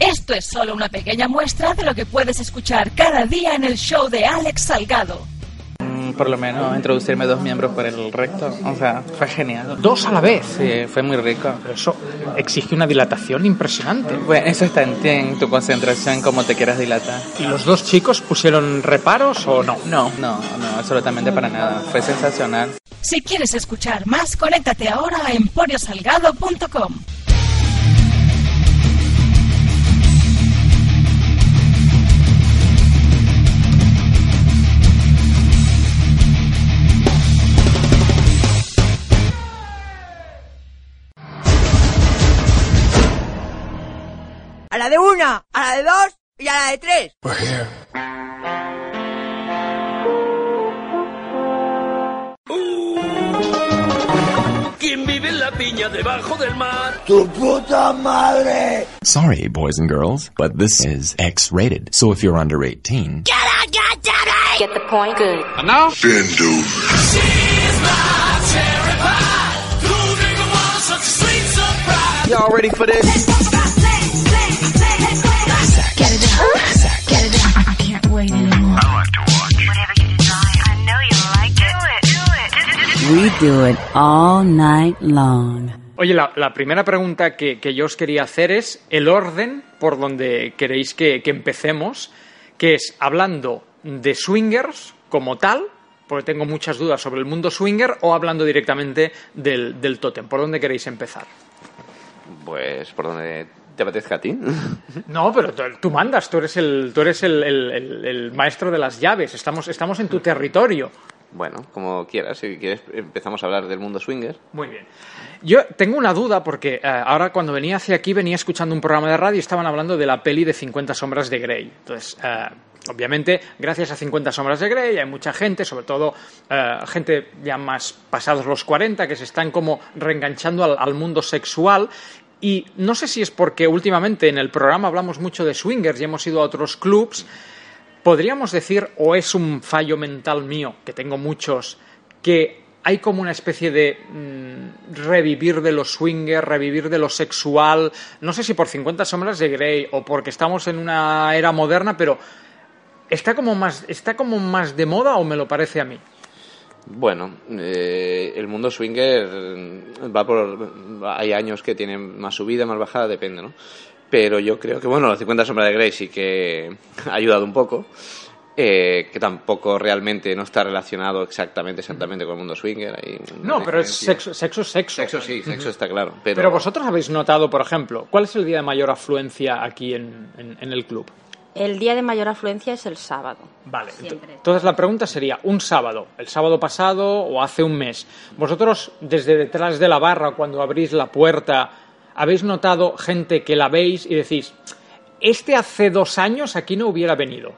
Esto es solo una pequeña muestra de lo que puedes escuchar cada día en el show de Alex Salgado. Por lo menos introducirme dos miembros por el recto, o sea, fue genial. Dos a la vez. Sí, fue muy rico. Pero eso exige una dilatación impresionante. Bueno, eso está en ti, en tu concentración, cómo te quieras dilatar. ¿Y los dos chicos pusieron reparos o no? No, no, no, absolutamente para nada. Fue sensacional. Si quieres escuchar más, conéctate ahora a emporiosalgado.com. A la de una, a la de dos y a la de tres. ¿Quién vive en la piña debajo del mar? ¡Tu puta madre! Sorry, boys and girls, but this is X rated. So if you're under 18, Get out, goddammit! Get the point? Good. And now? Bend over. Y'all ready for this? Get it out. Get it out. I can't wait anymore. Whatever you design, I know you like it. Do it. Do it. We do it all night long. Oye, la, la primera pregunta que, que yo os quería hacer es el orden por donde queréis que, que empecemos, que es hablando de swingers como tal, porque tengo muchas dudas sobre el mundo swinger, o hablando directamente del, del tótem. ¿Por dónde queréis empezar? Pues por donde te apetezca a ti. No, pero tú, mandas, tú eres el, tú eres el, el- el- el maestro de las llaves, estamos, estamos en tu territorio. Bueno, como quieras, si quieres empezamos a hablar del mundo swinger. Muy bien. Yo tengo una duda porque eh, ahora cuando venía hacia aquí venía escuchando un programa de radio y estaban hablando de la peli de 50 sombras de Grey. Entonces, eh, obviamente, gracias a 50 sombras de Grey hay mucha gente, sobre todo eh, gente ya más pasados los 40, que se están como reenganchando al, al mundo sexual. Y no sé si es porque últimamente en el programa hablamos mucho de swingers y hemos ido a otros clubs. ¿Podríamos decir, o es un fallo mental mío, que tengo muchos, que hay como una especie de mm, revivir de lo swinger, revivir de lo sexual? No sé si por 50 sombras de Grey o porque estamos en una era moderna, pero ¿está como más, está como más de moda o me lo parece a mí? Bueno, eh, el mundo swinger va por... Hay años que tienen más subida, más bajada, depende, ¿no? Pero yo creo que, bueno, los 50 sombras de Grey sí que ha ayudado un poco. eh, que tampoco realmente no está relacionado exactamente exactamente con el mundo swinger. Hay No, pero es sexo, sexo, es sexo. Sexo sí, sexo está claro. Pero, Pero vosotros habéis notado, por ejemplo, ¿cuál es el día de mayor afluencia aquí en, en- en el club? El día de mayor afluencia es el sábado. Vale, Siempre. entonces la pregunta sería, un sábado, el sábado pasado o hace un mes, vosotros desde detrás de la barra, cuando abrís la puerta, ¿habéis notado gente que la veis y decís, este hace dos años aquí no hubiera venido?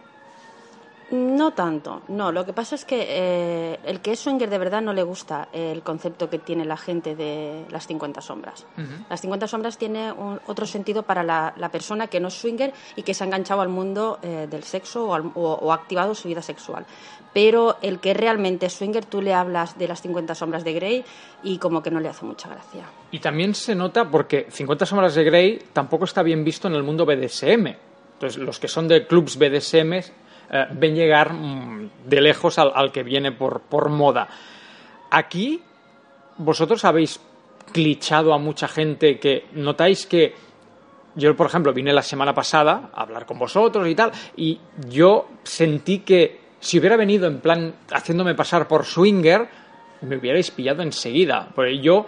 No tanto, no. Lo que pasa es que eh, el que es swinger de verdad no le gusta el concepto que tiene la gente de las 50 sombras. Las 50 sombras tiene un- otro sentido para la, la persona que no es swinger y que se ha enganchado al mundo eh, del sexo o, al- o- o ha activado su vida sexual. Pero el que realmente es swinger, tú le hablas de las 50 sombras de Grey y como que no le hace mucha gracia. Y también se nota porque 50 sombras de Grey tampoco está bien visto en el mundo BDSM. Entonces, los que son de clubs BDSM eh, ven llegar mm, de lejos al, que viene por, por moda. Aquí, vosotros habéis clichado a mucha gente que notáis que yo, por ejemplo, vine la semana pasada a hablar con vosotros y tal, y yo sentí que si hubiera venido en plan haciéndome pasar por swinger, me hubierais pillado enseguida. Porque yo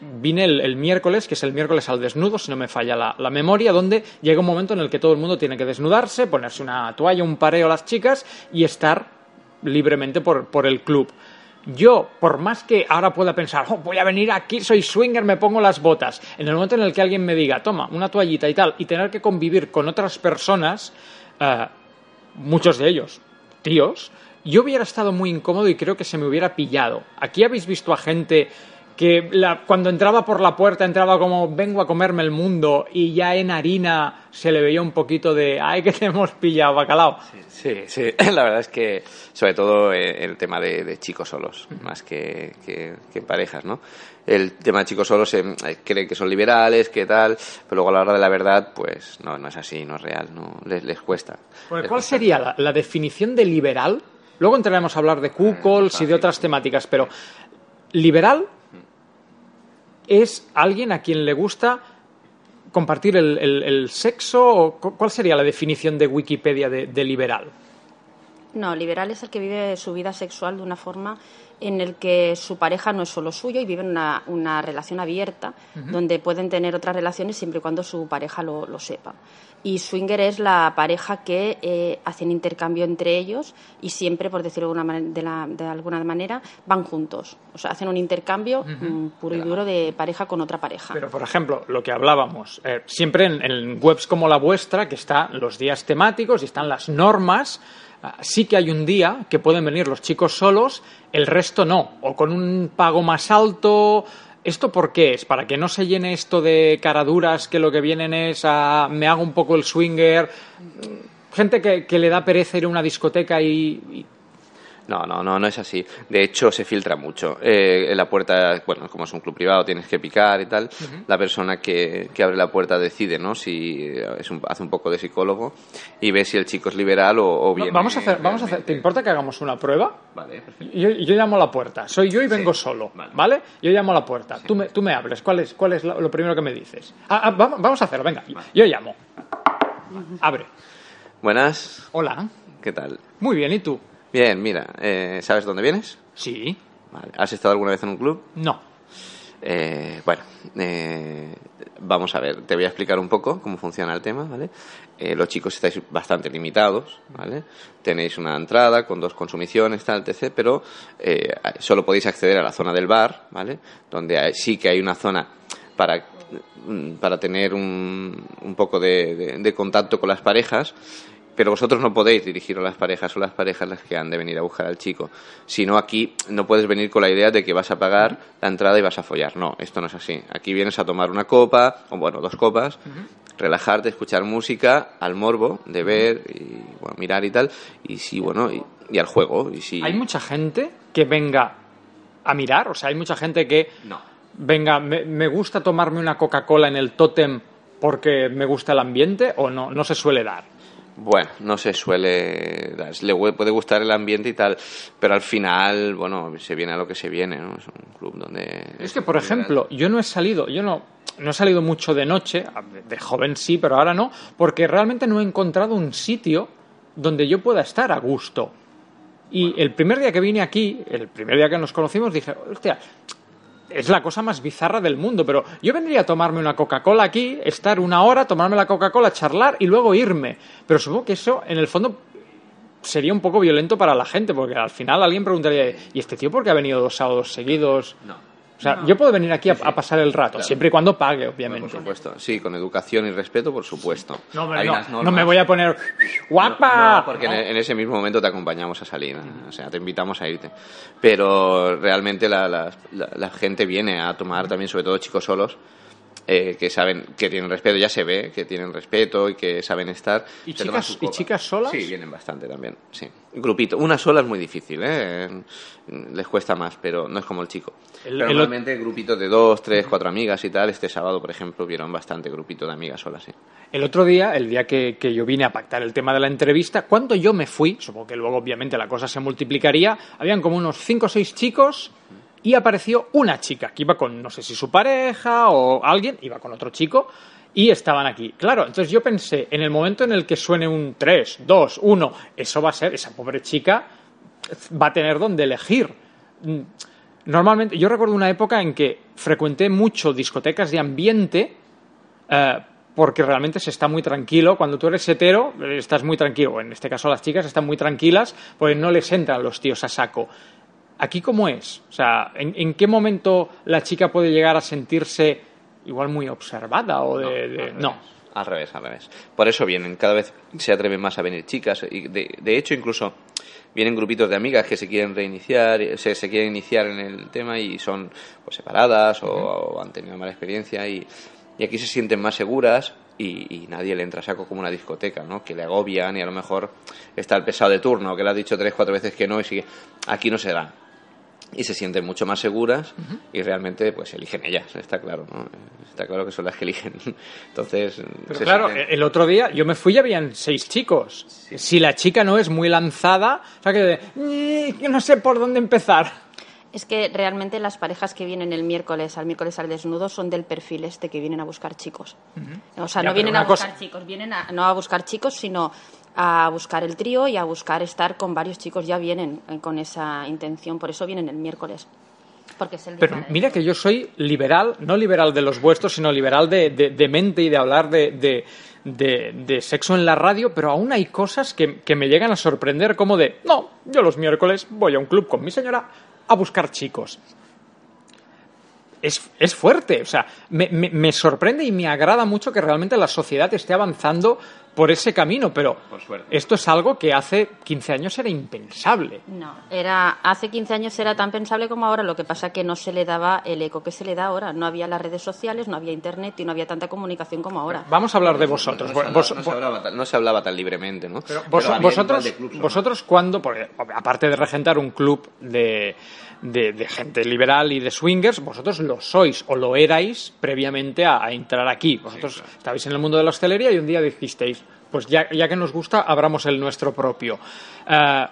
vine el, miércoles, que es el miércoles al desnudo, si no me falla la, la memoria, donde llega un momento en el que todo el mundo tiene que desnudarse, ponerse una toalla, un pareo a las chicas y estar libremente por, por el club. yo, por más que ahora pueda pensar, oh, voy a venir aquí, soy swinger, me pongo las botas, en el momento en el que alguien me diga, toma, una toallita y tal, y tener que convivir con otras personas, eh, muchos de ellos, tíos, yo hubiera estado muy incómodo y creo que se me hubiera pillado. Aquí habéis visto a gente que la- cuando entraba por la puerta entraba como vengo a comerme el mundo y ya en harina se le veía un poquito de ay que te hemos pillado bacalao. Sí, sí, la verdad es que sobre todo eh, el tema de, de chicos solos, más que, que, parejas, ¿no? El tema de chicos solos eh, creen que son liberales, que tal, pero luego a la hora de la verdad, pues no, no es así, no es real, no les, les cuesta. Pues, Les ¿Cuál cuesta. sería la, la definición de liberal? Luego entraremos a hablar de cuckolds y de otras temáticas, pero liberal es alguien a quien le gusta compartir el, el- sexo o cu- ¿cuál sería la definición de Wikipedia de liberal? No, liberal es el que vive su vida sexual de una forma en el que su pareja no es solo suyo y viven una, una relación abierta donde pueden tener otras relaciones siempre y cuando su pareja lo, lo sepa. Y swinger es la pareja que eh, hacen intercambio entre ellos y siempre, por decirlo de, alguna man- de, la- de alguna manera, van juntos. O sea, hacen un intercambio mm, puro y duro de pareja con otra pareja. Pero, por ejemplo, lo que hablábamos, eh, siempre en, en webs como la vuestra, que están los días temáticos y están las normas, sí que hay un día que pueden venir los chicos solos, el resto no, o con un pago más alto. ¿Esto por qué es? ¿Para que no se llene esto de caraduras que lo que vienen es a me hago un poco el swinger? Gente que, que le da pereza ir a una discoteca y No, no, no, no es así. De hecho, se filtra mucho. Eh, en la puerta, bueno, como es un club privado, tienes que picar y tal. La persona que, que abre la puerta decide, ¿no? Si eh, es un- hace un poco de psicólogo y ve si el chico es liberal o, o bien. Vamos a hacer, vamos a hacer, ¿te importa que hagamos una prueba? Vale, perfecto. Yo, yo llamo a la puerta, soy yo y vengo solo, vale. Yo llamo a la puerta, tú, me, tú me hables, ¿cuál es, cuál es lo, primero que me dices? Ah, ah, vamos, vamos a hacerlo, venga, yo llamo. Abre. Buenas. Hola. ¿Qué tal? Muy bien, ¿y tú? Bien, mira, eh, ¿sabes dónde vienes? Sí. Vale. ¿Has estado alguna vez en un club? No. Eh, bueno, eh, vamos a ver, te voy a explicar un poco cómo funciona el tema, ¿vale? Eh, los chicos estáis bastante limitados, ¿vale? Tenéis una entrada con dos consumiciones, tal, etc., pero eh, solo podéis acceder a la zona del bar, ¿vale? Donde hay- sí que hay una zona para, mm, para tener un, un poco de, de- de contacto con las parejas, pero vosotros no podéis dirigir a las parejas, son las parejas las que han de venir a buscar al chico. Si no, aquí no puedes venir con la idea de que vas a pagar la entrada y vas a follar. No, esto no es así. Aquí vienes a tomar una copa, o bueno, dos copas, relajarte, escuchar música, al morbo de ver y bueno, mirar y tal, y sí, bueno, y, y al juego. Y sí, ¿Hay mucha gente que venga a mirar? O sea, hay mucha gente que venga, me, me gusta tomarme una Coca-Cola en el tótem porque me gusta el ambiente o no, no se suele dar. Bueno, no se suele. Le pu- puede gustar el ambiente y tal, pero al final, bueno, se viene a lo que se viene, ¿no? Es un club donde... Es que, por ejemplo, yo no he salido, yo no, no he salido mucho de noche, de joven sí, pero ahora no, porque realmente no he encontrado un sitio donde yo pueda estar a gusto. Y el primer día que vine aquí, el primer día que nos conocimos, dije, hostia, es la cosa más bizarra del mundo, pero yo vendría a tomarme una Coca-Cola aquí, estar una hora, tomarme la Coca-Cola, charlar y luego irme. Pero supongo que eso, en el fondo, sería un poco violento para la gente, porque al final alguien preguntaría, ¿y este tío por qué ha venido dos sábados seguidos? No. Yo puedo venir aquí a, a pasar el rato, Claro. siempre y cuando pague, obviamente. Por supuesto, sí, con educación y respeto, por supuesto. No, Hay no, unas no normas. me voy a poner guapa. No, porque en, en ese mismo momento te acompañamos a salir, o sea, te invitamos a irte. Pero realmente la, la- la- la gente viene a tomar también, sobre todo chicos solos, eh, que saben que tienen respeto, ya se ve que tienen respeto y que saben estar. ¿Y chicas, ¿Y chicas solas? Sí, vienen bastante también, sí. Grupito. Una sola es muy difícil, ¿eh? Les cuesta más, pero no es como el chico. El- pero el- normalmente grupito de dos, tres, cuatro amigas y tal. Este sábado, por ejemplo, vieron bastante grupito de amigas solas, sí. El otro día, el día que, que yo vine a pactar el tema de la entrevista, cuando yo me fui, supongo que luego obviamente la cosa se multiplicaría, habían como unos cinco o seis chicos y apareció una chica que iba con, no sé si su pareja o alguien, iba con otro chico y estaban aquí. Claro, entonces yo pensé, en el momento en el que suene un 3, 2, 1, eso va a ser, esa pobre chica va a tener donde elegir. Mm, Normalmente, yo recuerdo una época en que frecuenté mucho discotecas de ambiente eh, porque realmente se está muy tranquilo. Cuando tú eres hetero, estás muy tranquilo. En este caso, las chicas están muy tranquilas porque no les entran los tíos a saco. ¿Aquí cómo es? O sea, ¿en, en qué momento la chica puede llegar a sentirse igual muy observada o de... de- no. Al revés, al revés. Por eso vienen, cada vez se atreven más a venir chicas. Y de, de hecho, incluso vienen grupitos de amigas que se quieren reiniciar, se, se quieren iniciar en el tema y son pues, separadas o, o han tenido mala experiencia y, y aquí se sienten más seguras y, y nadie le entra a saco como una discoteca, ¿no? Que le agobian y a lo mejor está el pesado de turno, que le ha dicho tres, cuatro veces que no y sigue. Aquí no se da. Y se sienten mucho más seguras y realmente pues eligen ellas, está claro, ¿no? Está claro que son las que eligen. Entonces, Pero claro, sienten- el otro día yo me fui y habían seis chicos. Si la chica no es muy lanzada, o sea que, de, "Mm, que no sé por dónde empezar. Es que realmente las parejas que vienen el miércoles al miércoles al desnudo son del perfil este que vienen a buscar chicos. O sea, Ya, no vienen a buscar cosa- chicos, vienen a, no a buscar chicos, sino a buscar el trío y a buscar estar con varios chicos. Ya vienen eh, con esa intención, por eso vienen el miércoles. Porque es el día Pero mira que yo soy liberal, no liberal de los vuestros, sino liberal de, de- de mente y de hablar de, de- de- de sexo en la radio, pero aún hay cosas que, que me llegan a sorprender como de, no, yo los miércoles voy a un club con mi señora a buscar chicos. Es, es fuerte, o sea, me, me- me sorprende y me agrada mucho que realmente la sociedad esté avanzando por ese camino, pero esto es algo que hace 15 años era impensable. No, era, hace 15 años era tan pensable como ahora, lo que pasa que no se le daba el eco que se le da ahora. No había las redes sociales, no había internet y no había tanta comunicación como ahora. Vamos a hablar de vosotros. No se, Vos- hablaba, no se hablaba tan, no se hablaba tan libremente, ¿no? Vos- Pero vosotros, vosotros cuando, porque aparte de regentar un club de, de- de gente liberal y de swingers, vosotros lo sois o lo erais previamente a, a entrar aquí. Vosotros estabais en el mundo de la hostelería y un día dijisteis, pues ya, ya que nos gusta, abramos el nuestro propio. Eh,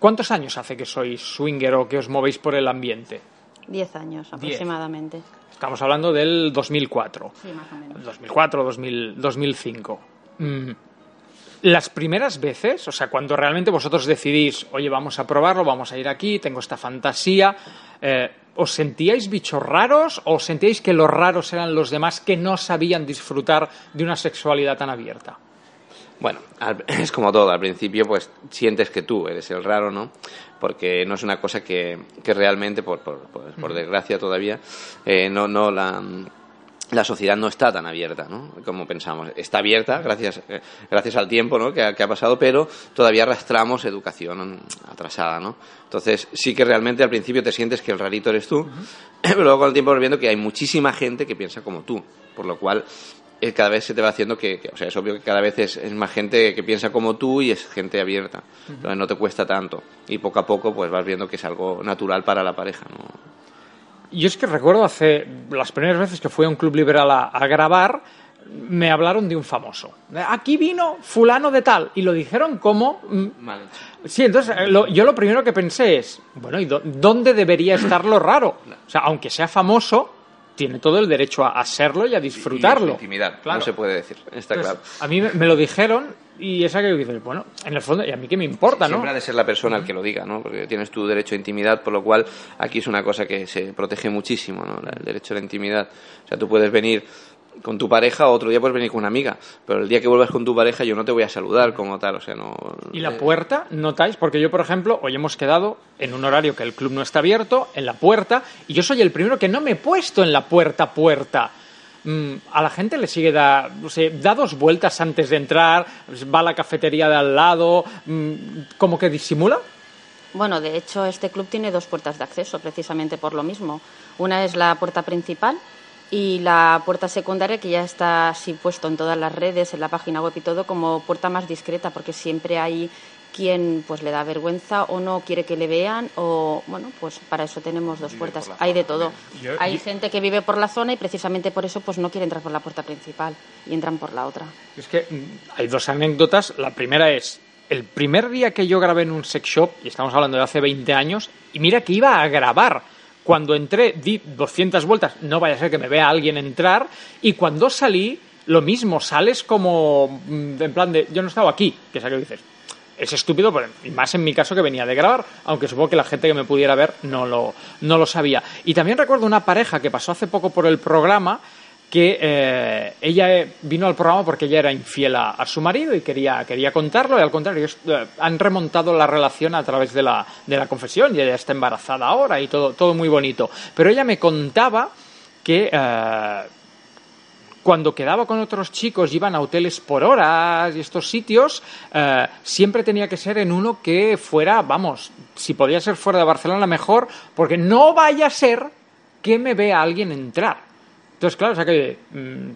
¿Cuántos años hace que sois swinger o que os movéis por el ambiente? 10 años aproximadamente. Estamos hablando del 2004. Sí, más o menos. 2004, 2000, 2005. Mm. Las primeras veces, o sea, cuando realmente vosotros decidís, oye, vamos a probarlo, vamos a ir aquí, tengo esta fantasía, eh, ¿os sentíais bichos raros o sentíais que los raros eran los demás que no sabían disfrutar de una sexualidad tan abierta? Bueno, al- es como todo, al principio pues sientes que tú eres el raro, ¿no? Porque no es una cosa que, que realmente, por, por, por- por desgracia todavía, eh, no, no la, la sociedad no está tan abierta, ¿no? Como pensamos. Está abierta gracias, eh, gracias al tiempo, ¿no? Que ha, que ha pasado, pero todavía arrastramos educación atrasada, ¿no? Entonces sí que realmente al principio te sientes que el rarito eres tú, pero luego con el tiempo vas viendo que hay muchísima gente que piensa como tú, por lo cual eh, cada vez se te va haciendo que, que- o sea, es obvio que cada vez es, es más gente que piensa como tú y es gente abierta. Entonces no te cuesta tanto. Y poco a poco pues vas viendo que es algo natural para la pareja, ¿no? Yo es que recuerdo hace las primeras veces que fui a un club liberal a, a grabar, me hablaron de un famoso. Aquí vino fulano de tal y lo dijeron como... mm, Vale. Sí, entonces eh, lo- yo lo primero que pensé es, bueno, ¿y dó- dónde debería estar lo raro? O sea, aunque sea famoso, tiene todo el derecho a, a serlo y a disfrutarlo. Intimidad, Claro. no se puede decir, está Entonces, claro. A mí me, me lo dijeron y esa que dices, bueno, en el fondo, ¿y a mí qué me importa, no? Siempre ha de ser la persona el que lo diga, ¿no? Porque tienes tu derecho a intimidad, por lo cual aquí es una cosa que se protege muchísimo, ¿no? El derecho a la intimidad. O sea, tú puedes venir con tu pareja o otro día puedes venir con una amiga, pero el día que vuelvas con tu pareja yo no te voy a saludar como tal, o sea, no... ¿Y la eh, puerta notáis? Porque yo, por ejemplo, hoy hemos quedado en un horario que el club no está abierto, en la puerta, y yo soy el primero que no me he puesto en la puerta puerta. Mm, a la gente le sigue da, sé, da dos vueltas antes de entrar, va a la cafetería de al lado, mm, como que disimula. Bueno, de hecho, este club tiene dos puertas de acceso, precisamente por lo mismo. Una es la puerta principal y la puerta secundaria, que ya está así puesto en todas las redes, en la página web y todo, como puerta más discreta, porque siempre hay quien pues le da vergüenza o no quiere que le vean o bueno pues para eso tenemos dos puertas hay de todo Yo- hay yo- gente que vive por la zona y precisamente por eso pues no quiere entrar por la puerta principal y entran por la otra Es que mm, hay dos anécdotas. La primera es el primer día que yo grabé en un sex shop, y estamos hablando de hace 20 años, y mira que iba a grabar. Cuando entré di 200 vueltas, no vaya a ser que me vea alguien entrar, y cuando salí, lo mismo, sales como mm, en plan de, yo no estaba aquí, que es que dices. Es estúpido, pero y más en mi caso que venía de grabar, aunque supongo que la gente que me pudiera ver no lo, no lo sabía. Y también recuerdo una pareja que pasó hace poco por el programa que eh, ella eh, vino al programa porque ella era infiel a, su marido y quería, quería contarlo y al contrario eh, han remontado la relación a través de la, de la confesión y ella está embarazada ahora y todo, todo muy bonito. Pero ella me contaba que cuando quedaba con otros chicos, iban a hoteles por horas y estos sitios, eh, siempre tenía que ser en uno que fuera, vamos, si podía ser fuera de Barcelona mejor, porque no vaya a ser que me vea alguien entrar. Entonces, claro, o sea que mm,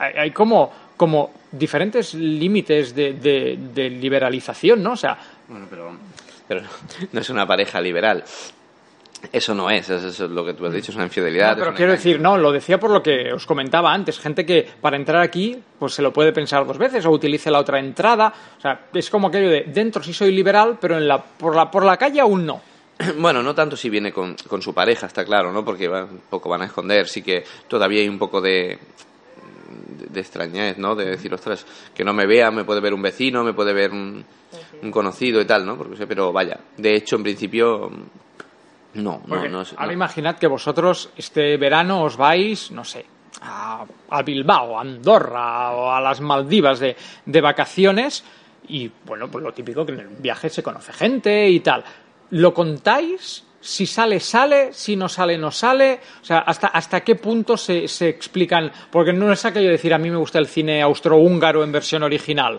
hay, hay como, como diferentes límites de, de- de liberalización, ¿no? O sea, Bueno, pero, pero no es una pareja liberal. Eso no es, eso es lo que tú has dicho, es una infidelidad. No, pero quiero engaño. decir, no, lo decía por lo que os comentaba antes. Gente que para entrar aquí, pues se lo puede pensar dos veces o utilice la otra entrada. O sea, es como aquello de dentro sí soy liberal, pero en la, por, la, por la calle aún no. Bueno, no tanto si viene con, con su pareja, está claro, ¿no? Porque va- un poco van a esconder, sí que todavía hay un poco de, de, de extrañez, ¿no? De decir, ostras, que no me vea, me puede ver un vecino, me puede ver un, un conocido y tal, ¿no? Porque, pero vaya, de hecho, en principio, no, no, Porque no, es- ahora no. imaginad que vosotros este verano os vais, no sé, a, a Bilbao, a Andorra o a las Maldivas de, de vacaciones y, bueno, pues lo típico que en el viaje se conoce gente y tal. ¿Lo contáis? Si sale, sale, si no sale, no sale. O sea, ¿hasta, hasta qué punto se, se explican? Porque no es aquello de decir a mí me gusta el cine austrohúngaro en versión original.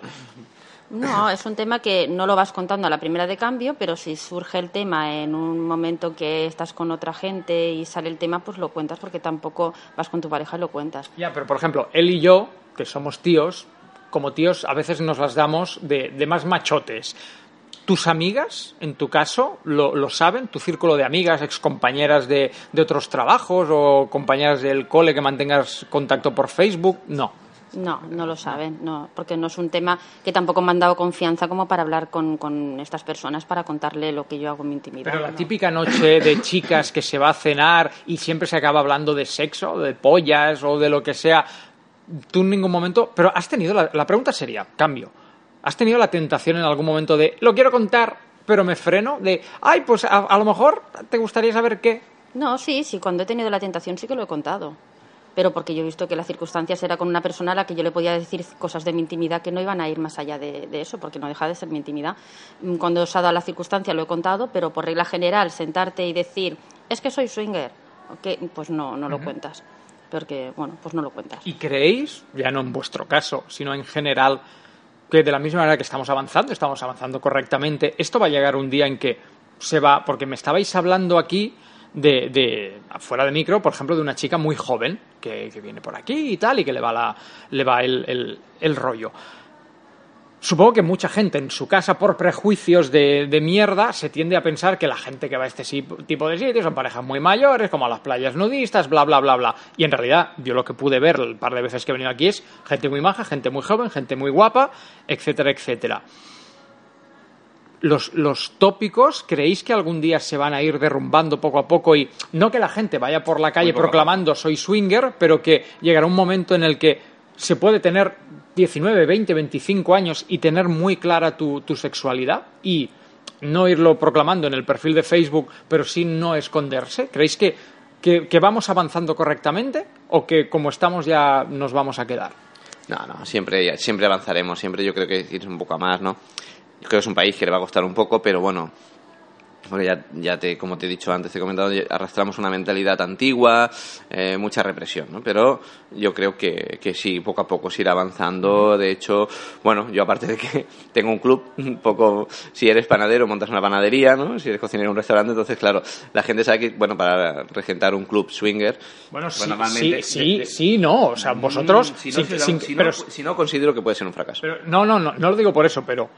No, es un tema que no lo vas contando a la primera de cambio, pero si surge el tema en un momento que estás con otra gente y sale el tema, pues lo cuentas porque tampoco vas con tu pareja y lo cuentas. Ya, pero por ejemplo, él y yo, que somos tíos, como tíos a veces nos las damos de, de más machotes. ¿Tus amigas, en tu caso, lo, lo saben? ¿Tu círculo de amigas, excompañeras de, de otros trabajos o compañeras del cole que mantengas contacto por Facebook? No. No, no lo saben, no, porque no es un tema que tampoco me han dado confianza como para hablar con, con estas personas para contarle lo que yo hago en mi intimidad. Pero la no. típica noche de chicas que se va a cenar y siempre se acaba hablando de sexo, de pollas o de lo que sea. Tú en ningún momento. Pero has tenido. La, la pregunta sería: cambio. ¿Has tenido la tentación en algún momento de. Lo quiero contar, pero me freno? De. Ay, pues a, a lo mejor te gustaría saber qué. No, sí, sí, cuando he tenido la tentación sí que lo he contado. Pero porque yo he visto que las circunstancias era con una persona a la que yo le podía decir cosas de mi intimidad que no iban a ir más allá de, de eso, porque no deja de ser mi intimidad. Mm, Cuando os ha dado la circunstancia lo he contado, pero por regla general, sentarte y decir, es que soy swinger, pues no, no lo cuentas. Porque, bueno, pues no lo cuentas. ¿Y creéis, ya no en vuestro caso, sino en general, que de la misma manera que estamos avanzando, estamos avanzando correctamente, esto va a llegar un día en que se va, porque me estabais hablando aquí de, de fuera de micro, por ejemplo, de una chica muy joven que, que viene por aquí y tal, y que le va, la, le va el, el- el rollo. Supongo que mucha gente en su casa, por prejuicios de, de mierda, se tiende a pensar que la gente que va a este tipo de sitios son parejas muy mayores, como a las playas nudistas, bla, bla, bla, bla. Y en realidad, yo lo que pude ver el par de veces que he venido aquí es gente muy maja, gente muy joven, gente muy guapa, etcétera, etcétera. Los, los tópicos, ¿creéis que algún día se van a ir derrumbando poco a poco? Y no que la gente vaya por la calle proclamando soy swinger, pero que llegará un momento en el que se puede tener 19, 20, 25 años y tener muy clara tu, tu sexualidad y no irlo proclamando en el perfil de Facebook, pero sí no esconderse. ¿Creéis que, que, vamos avanzando correctamente o que como estamos ya nos vamos a quedar? No, no, siempre, siempre avanzaremos, siempre yo creo que ir un poco a más, ¿no? Creo que es un país que le va a costar un poco, pero bueno, porque ya, ya te, como te he dicho antes, te he comentado, arrastramos una mentalidad antigua, eh, mucha represión, ¿no? Pero yo creo que, que sí, poco a poco se irá avanzando. De hecho, bueno, yo aparte de que tengo un club, un poco, si eres panadero, montas una panadería, ¿no? Si eres cocinero, un restaurante, entonces, claro, la gente sabe que, bueno, para regentar un club swinger, Bueno, sí, normalmente- sí, sí, de- de- sí, no. O sea, vosotros... Mm, si no, sin- se da- sin- si no- pero- si no, considero que puede ser un fracaso. Pero no, no, no, no lo digo por eso, pero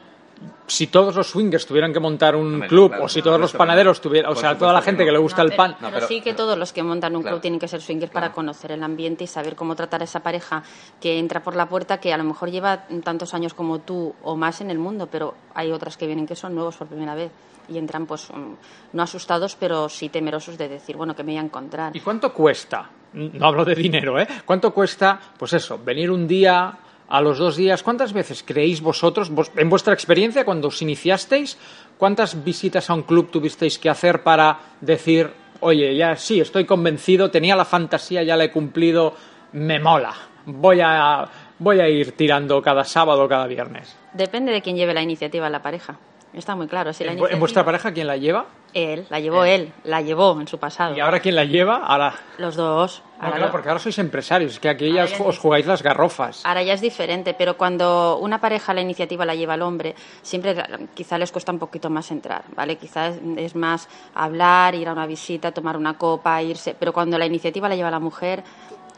si todos los swingers tuvieran que montar un club claro, o si no, todos por los panaderos tuvieran, o sea, toda la que gente no. que le gusta No, el pero, pan, pero pero- sí que todos los que montan un Claro. club tienen que ser swingers para conocer el ambiente y saber cómo tratar a esa pareja que entra por la puerta, que a lo mejor lleva tantos años como tú o más en el mundo, pero hay otras que vienen que son nuevos por primera vez y entran pues mm, no asustados, pero sí temerosos de decir, bueno, que me voy a encontrar. ¿Y cuánto cuesta? No hablo de dinero, ¿eh? ¿Cuánto cuesta, pues eso, venir un día, a los dos días? ¿Cuántas veces creéis vosotros, vos- en vuestra experiencia, cuando os iniciasteis, cuántas visitas a un club tuvisteis que hacer para decir, oye, ya sí, estoy convencido, tenía la fantasía, ya la he cumplido, me mola. Voy a, voy a ir tirando cada sábado o cada viernes. Depende de quién lleve la iniciativa en la pareja. Está muy claro. Si la ¿En, iniciativa- vuestra pareja quién la lleva? Él, la llevó él, la llevó en su pasado. ¿Y ahora quién la lleva? Ahora... Los dos. No, Ahora claro, lo- porque ahora sois empresarios, es que aquí ya os, jugáis las garrofas. Ahora ya es diferente, pero cuando una pareja la iniciativa la lleva el hombre, siempre quizá les cuesta un poquito más entrar, ¿vale? Quizás es más hablar, ir a una visita, tomar una copa, irse, pero cuando la iniciativa la lleva la mujer,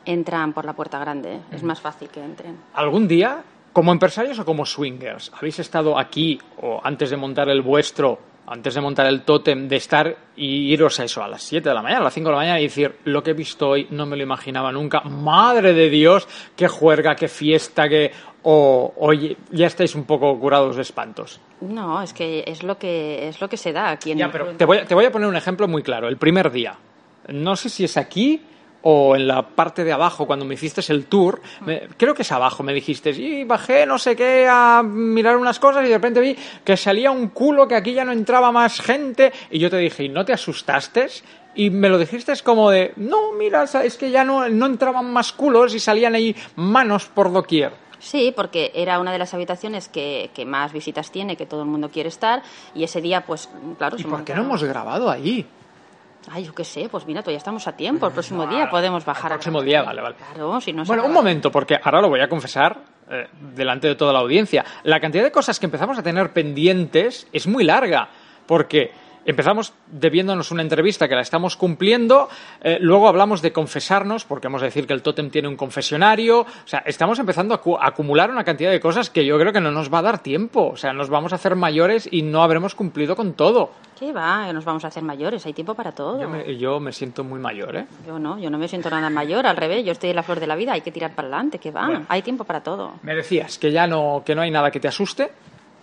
entran por la puerta grande, es más fácil que entren. ¿Algún día, como empresarios o como swingers, habéis estado aquí o antes de montar el vuestro, antes de montar el tótem, de estar y iros a eso a las 7 de la mañana, a las 5 de la mañana y decir, lo que he visto hoy no me lo imaginaba nunca, madre de Dios, qué juerga, qué fiesta, qué... O, oye, ya estáis un poco curados de espantos. No, es que es lo que es lo que se da aquí en Ya, pero te voy, a- te voy a poner un ejemplo muy claro. El primer día. No sé si es aquí o en la parte de abajo cuando me hiciste el tour. me- creo que es abajo, me dijiste. Y bajé no sé qué a mirar unas cosas y de repente vi que salía un culo, que aquí ya no entraba más gente. Y yo te dije, ¿y no te asustaste? Y me lo dijiste como de, no, mira, es que ya no, no entraban más culos y salían ahí manos por doquier. Sí, porque era una de las habitaciones que, que más visitas tiene, que todo el mundo quiere estar, y ese día, pues, claro... ¿Y por qué no hemos grabado ahí? Ay, yo qué sé, pues mira, todavía estamos a tiempo, el próximo día podemos bajar. El próximo día, vale, vale. Claro, si no Bueno, un momento, porque ahora lo voy a confesar eh, delante de toda la audiencia. La cantidad de cosas que empezamos a tener pendientes es muy larga, porque empezamos debiéndonos una entrevista que la estamos cumpliendo, eh, luego hablamos de confesarnos, porque hemos de decir que el tótem tiene un confesionario, o sea, estamos empezando a, acu- a acumular una cantidad de cosas que yo creo que no nos va a dar tiempo, o sea, nos vamos a hacer mayores y no habremos cumplido con todo. ¿Qué va? Nos vamos a hacer mayores, hay tiempo para todo. Yo me, yo me siento muy mayor, ¿eh? Yo no, yo no me siento nada mayor, al revés, yo estoy en la flor de la vida, hay que tirar para adelante, ¿qué va? Bueno. Hay tiempo para todo. Me decías que ya no, que no hay nada que te asuste.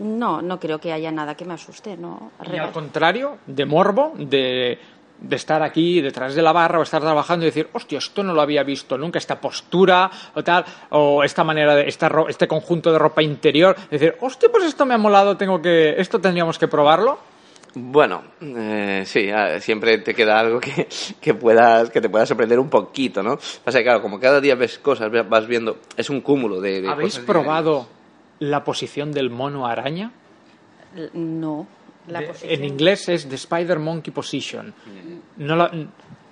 No, no creo que haya nada que me asuste, no. Al Y al contrario, de morbo, de, de estar aquí detrás de la barra o estar trabajando y decir, hostia, esto no lo había visto nunca, esta postura o tal, o esta manera de, esta este conjunto de ropa interior, decir, hostia, pues esto me ha molado, tengo que, esto tendríamos que probarlo. Bueno, eh, sí, siempre te queda algo que, que puedas que te pueda sorprender un poquito, ¿no? Pasa que, claro, como cada día ves cosas, vas viendo, es un cúmulo de, de ¿Habéis cosas probado la posición del mono araña? No. La De- posición- En inglés es the spider monkey position. No la-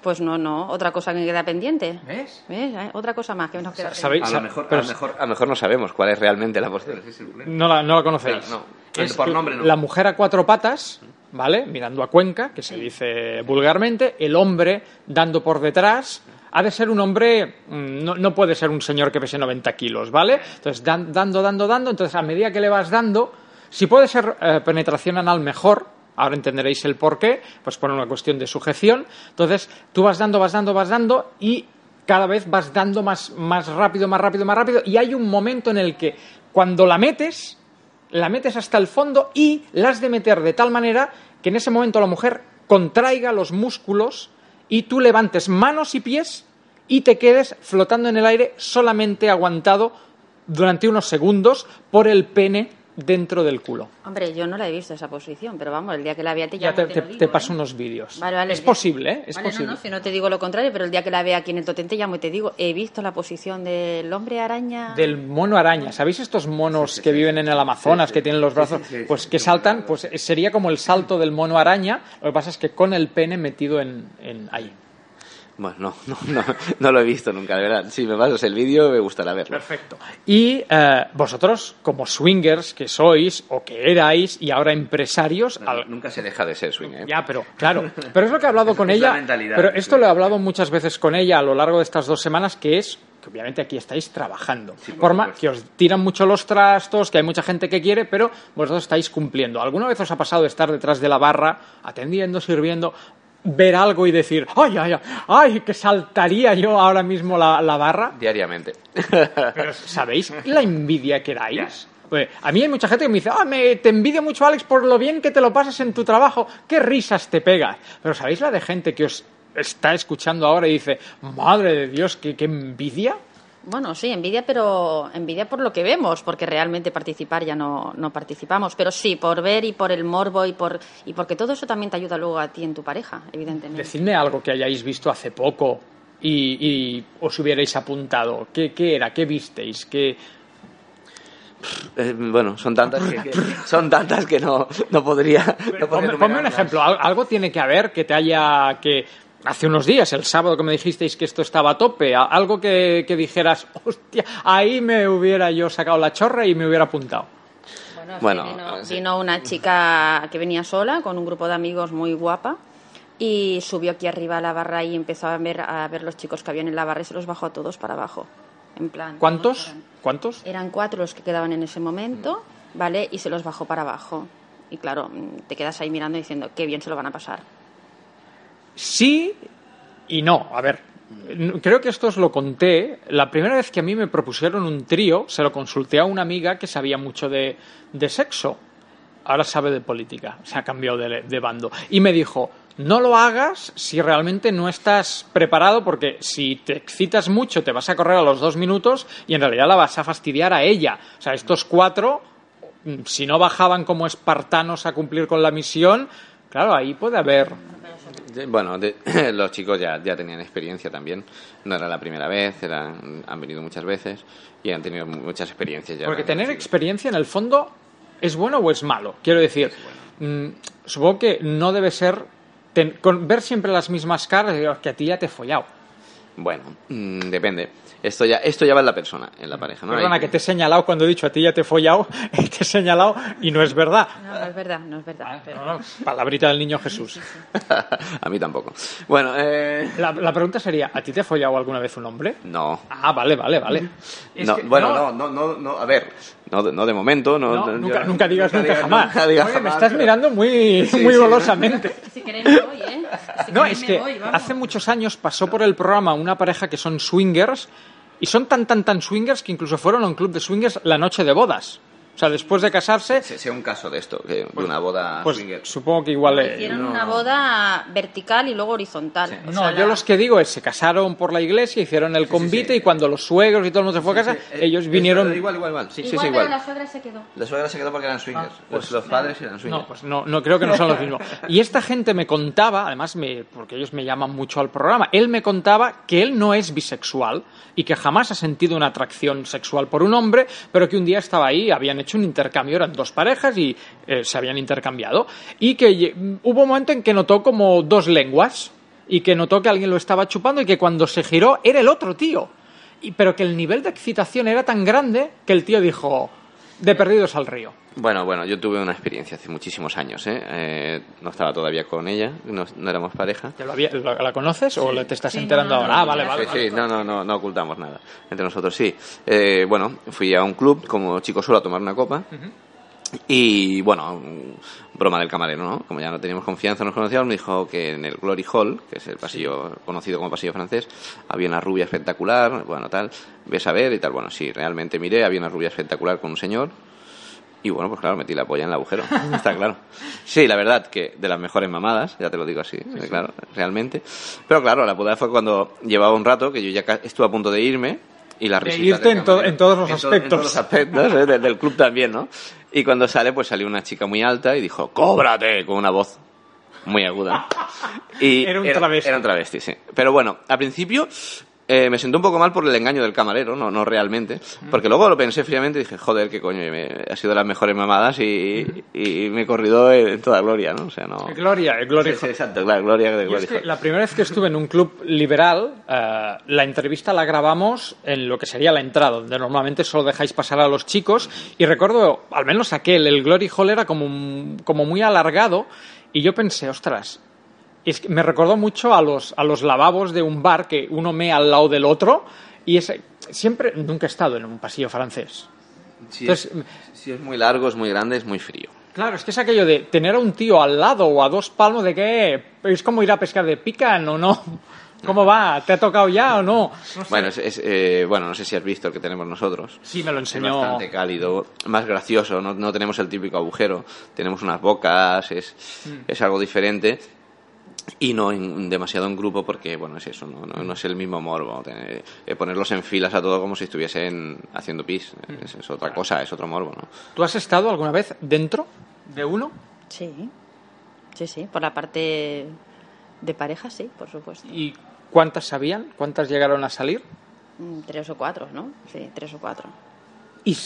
Pues no, no, otra cosa que queda pendiente. ¿Ves? ¿Ves? Eh, Otra cosa más que nos queda ¿Sabéis? A lo, mejor, pero a, lo mejor, a lo mejor no sabemos cuál es realmente la posición. No la, no la conocéis. No, Es por nombre no. La mujer a cuatro patas, ¿vale? Mirando a Cuenca, que se dice vulgarmente. El hombre dando por detrás. Ha de ser un hombre, mm, no, puede ser un señor que pese 90 kilos, ¿vale? Entonces, dan- dando, dando, dando. Entonces, a medida que le vas dando, si puede ser eh, penetración anal mejor, ahora entenderéis el por qué, pues por una cuestión de sujeción. Entonces, tú vas dando, vas dando, vas dando y cada vez vas dando más, más rápido, más rápido, más rápido. Y hay un momento en el que cuando la metes, la metes hasta el fondo y la has de meter de tal manera que en ese momento la mujer contraiga los músculos y tú levantes manos y pies y te quedes flotando en el aire solamente aguantado durante unos segundos por el pene dentro del culo. Hombre, yo no la he visto esa posición, pero vamos, el día que la vea te Ya llamo te, y te te- lo digo, te ¿eh? paso unos vídeos. Vale, vale, es posible, ¿eh? Es Vale, posible. No, no, si no te digo lo contrario, pero el día que la vea aquí en el Totén te llamo y te digo, he visto la posición del hombre araña. Del mono araña. ¿Sabéis estos monos que viven en el Amazonas, que tienen los brazos, pues que saltan? Pues sería como el salto del mono araña. Lo que pasa es que con el pene metido en, en ahí. Bueno, no, no, no, no lo he visto nunca, de verdad. Si me pasas el vídeo, me gustará verlo. Perfecto. Y eh, vosotros, como swingers que sois o que erais y ahora empresarios, al- Nunca se deja de ser swing, ¿eh? Ya, pero claro, pero es lo que he hablado con Es la ella. mentalidad. Pero esto lo he hablado muchas veces con ella a lo largo de estas dos semanas, que es que obviamente aquí estáis trabajando. Por más supuesto. que os tiran mucho los trastos, que hay mucha gente que quiere, pero vosotros estáis cumpliendo. ¿Alguna vez os ha pasado de estar detrás de la barra, atendiendo, sirviendo, ver algo y decir, ay, ay, ay, que saltaría yo ahora mismo la, la barra? Diariamente. Pero ¿sabéis la envidia que dais? Pues, a mí hay mucha gente que me dice, ah, me, te envidio mucho, Alex, por lo bien que te lo pasas en tu trabajo, qué risas te pegas. Pero ¿sabéis la de gente que os está escuchando ahora y dice, madre de Dios, qué, qué envidia? Bueno, sí, envidia, pero envidia por lo que vemos, porque realmente participar ya no, no participamos. Pero sí, por ver y por el morbo y, por, y porque todo eso también te ayuda luego a ti en tu pareja, evidentemente. Decidme algo que hayáis visto hace poco y, y os hubierais apuntado? ¿Qué, qué era? ¿Qué visteis? ¿Qué... Eh, bueno, son tantas que, que- son tantas que no, no podría. no podría Ponme, ponme un ejemplo. Al- Algo tiene que haber que te haya... que Hace unos días, el sábado que me dijisteis que esto estaba a tope, algo que, que dijeras, hostia, ahí me hubiera yo sacado la chorra y me hubiera apuntado. Bueno, vino, sí. vino una chica que venía sola con un grupo de amigos muy guapa y subió aquí arriba a la barra y empezó a ver a ver los chicos que habían en la barra y se los bajó a todos para abajo. En plan. ¿Cuántos? ¿Cuántos? Eran cuatro los que quedaban en ese momento, ¿vale? Y se los bajó para abajo. Y claro, te quedas ahí mirando diciendo, qué bien se lo van a pasar. Sí y no. A ver, creo que esto os lo conté. La primera vez que a mí me propusieron un trío, se lo consulté a una amiga que sabía mucho de, de sexo. Ahora sabe de política, se ha cambiado de, de bando. Y me dijo, no lo hagas si realmente no estás preparado, porque si te excitas mucho te vas a correr a los dos minutos y en realidad la vas a fastidiar a ella. O sea, estos cuatro, mm, si no bajaban como espartanos a cumplir con la misión, claro, ahí puede haber... Bueno, de- los chicos ya, ya tenían experiencia también. No era la primera vez, eran, han venido muchas veces y han tenido muchas experiencias ya. Porque tener experiencia en el fondo es bueno o es malo. Quiero decir, mm, supongo que no debe ser ten- con- ver siempre las mismas caras y decir, "Oh, que a ti ya te he follado. Bueno, mm, depende. Esto ya, esto ya va en la persona, en la pareja, ¿no? Perdona Hay- que te he señalado cuando he dicho a ti ya te he follado, te he señalado y no es verdad. No, no es verdad, no es verdad. pero- No, no, palabrita del niño Jesús. a mí tampoco. Bueno, eh, La, la pregunta sería, ¿a ti te ha follado alguna vez un hombre? no. Ah, vale, vale, vale. Es No, que- bueno, no, no, no, no, a ver, no, de- no de momento, no, No, yo- nunca, nunca digas nunca, digas jamás. nunca digas Oye, me estás pero- mirando muy, Sí, muy sí, golosamente. Si queréis me voy, ¿eh? Si No, es que voy, hace muchos años pasó por el programa una pareja que son swingers y son tan, tan, tan swingers que incluso fueron a un club de swingers la noche de bodas. O sea, después de casarse, Se- sea un caso de esto, que, de una boda pues swinger. supongo que igual... eh, Hicieron no, una boda vertical y luego horizontal. O No, sea, yo la- los que digo es, se casaron por la iglesia, hicieron el convite y cuando los suegros y todo el mundo se fue a casa, Eh, ellos vinieron... Igual, igual, igual. Sí, sí, igual, sí, pero igual. la suegra se quedó. La suegra se quedó porque eran swingers. los, los padres eran swingers. No, pues no, no creo que no son los mismos. Y esta gente me contaba, además, me, porque ellos me llaman mucho al programa, él me contaba que él no es bisexual y que jamás ha sentido una atracción sexual por un hombre, pero que un día estaba ahí, habían hecho un intercambio, eran dos parejas y eh, se habían intercambiado, y que hubo un momento en que notó como dos lenguas y que notó que alguien lo estaba chupando y que cuando se giró era el otro tío. Y, pero que el nivel de excitación era tan grande que el tío dijo, de perdidos al río. Bueno, bueno, yo tuve una experiencia hace muchísimos años, ¿eh? Eh, no estaba todavía con ella, no, no éramos pareja. ¿Te lo había- lo- ¿La conoces o le te estás Sí, enterando no, no, ahora? no, ah, vale, vale. Sí, sí, no, no, no, no ocultamos nada. Entre nosotros sí. Eh, bueno, fui a un club como chico solo a tomar una copa. Y bueno, broma del camarero, ¿no? Como ya no teníamos confianza, nos conocíamos, me dijo que en el Glory Hall, que es el pasillo conocido como pasillo francés, había una rubia espectacular, bueno, tal, ves a ver y tal. Bueno, sí, realmente miré, había una rubia espectacular con un señor. Y bueno, pues claro, metí la polla en el agujero, está claro. Sí, la verdad que de las mejores mamadas, ya te lo digo así, eh, claro, realmente. Pero claro, la putada fue cuando llevaba un rato, que yo ya estuve a punto de irme, y la De irte en to- camarero- en todos los to- aspectos. En todos los aspectos, ¿eh? del club también, ¿no? Y cuando sale, pues salió una chica muy alta y dijo, ¡cóbrate! con una voz muy aguda. Y Era un travesti. Era un travesti, sí. Pero bueno, al principio eh, me sentó un poco mal por el engaño del camarero, no, no realmente. Porque luego lo pensé fríamente y dije, joder, qué coño, y me- ha sido de las mejores mamadas y, y me he corrido en, toda gloria, ¿no? O sea, no... Gloria, Gloria. Sí, sí, exacto, claro, gloria de gloria. es que la primera vez que estuve en un club liberal, eh, la entrevista la grabamos en lo que sería la entrada, donde normalmente solo dejáis pasar a los chicos. Y recuerdo, al menos aquel, el Glory Hall era como, como muy alargado. Y yo pensé, ostras, es que me recordó mucho a los, a los lavabos de un bar que uno mea al lado del otro. Y ese, siempre, nunca he estado en un pasillo francés. Si, Entonces, es, si es muy largo, es muy grande, es muy frío. Claro, es que es aquello de tener a un tío al lado o a dos palmos de que es como ir a pescar de pican o no. ¿Cómo va? ¿Te ha tocado ya o no? No sé. Bueno, es, es, eh, bueno, no sé si has visto el que tenemos nosotros. Sí, me lo Es enseñó. bastante cálido, más gracioso, no, no tenemos el típico agujero, tenemos unas bocas, es, Mm. es algo diferente y no en, demasiado en grupo porque, bueno, es eso, no, no, no es el mismo morbo, tener- eh, ponerlos en filas a todo como si estuviesen haciendo pis, Mm. es, es otra cosa, es otro morbo, ¿no? ¿Tú has estado alguna vez dentro de uno? Sí, sí, sí, por la parte de pareja, sí, por supuesto. ¿Y ¿Cuántas sabían? ¿Cuántas llegaron a salir? Mm, Tres o cuatro, ¿no? Sí, tres o cuatro. ¿Y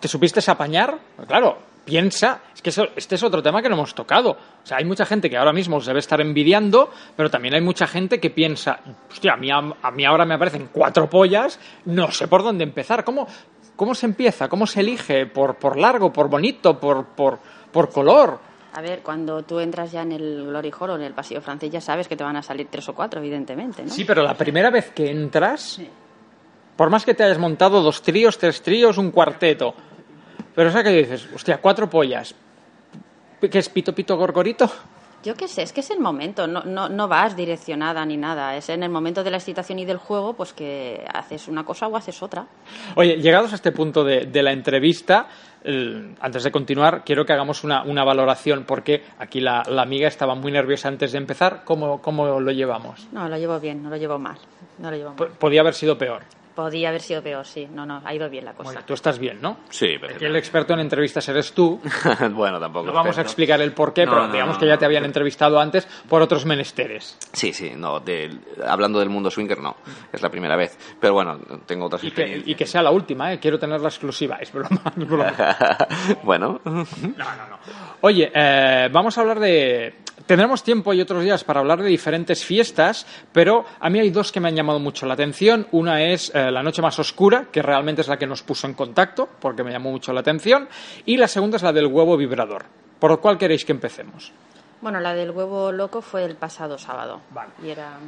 te supiste apañar? Claro, piensa, es que eso- este es otro tema que no hemos tocado. O sea, hay mucha gente que ahora mismo os debe estar envidiando, pero también hay mucha gente que piensa, hostia, a mí, a, a mí ahora me aparecen cuatro pollas, no sé por dónde empezar. ¿Cómo, cómo se empieza? ¿Cómo se elige? ¿Por, por largo, por bonito, por, por, por color? A ver, cuando tú entras ya en el Glory Hall o en el pasillo francés, ya sabes que te van a salir tres o cuatro, evidentemente, ¿no? Sí, pero la primera vez que entras, por más que te hayas montado dos tríos, tres tríos, un cuarteto, pero o sea que dices, hostia, cuatro pollas, ¿qué es pito, pito, gorgorito? Yo qué sé, es que es el momento, no, no, no vas direccionada ni nada. Es en el momento de la excitación y del juego, pues que haces una cosa o haces otra. Oye, llegados a este punto de, de la entrevista, eh, antes de continuar, quiero que hagamos una, una valoración, porque aquí la, la amiga estaba muy nerviosa antes de empezar. ¿Cómo, cómo lo llevamos? No, lo llevo bien, no lo llevo mal. No lo llevo mal. Podía haber sido peor. Podía haber sido peor, sí. No, no, ha ido bien la cosa. Bueno, tú estás bien, ¿no? Sí, Aquí el experto en entrevistas eres tú. bueno, tampoco. No vamos a explicar el por qué, No, pero no, digamos no, que ya no. te habían entrevistado antes por otros menesteres. Sí, sí, no, de- hablando del mundo swinger no, es la primera vez. Pero bueno, tengo otras Y que, experiencias. y que sea la última, ¿eh? Quiero tener la exclusiva. Es broma, es broma. bueno, Oye, eh, vamos a hablar de... Tendremos tiempo y otros días para hablar de diferentes fiestas, pero a mí hay dos que me han llamado mucho la atención. Una es eh, La Noche Más Oscura, que realmente es la que nos puso en contacto, porque me llamó mucho la atención. Y la segunda es la del huevo vibrador. ¿Por cuál queréis que empecemos? Bueno, la del huevo loco fue el pasado sábado. Y era,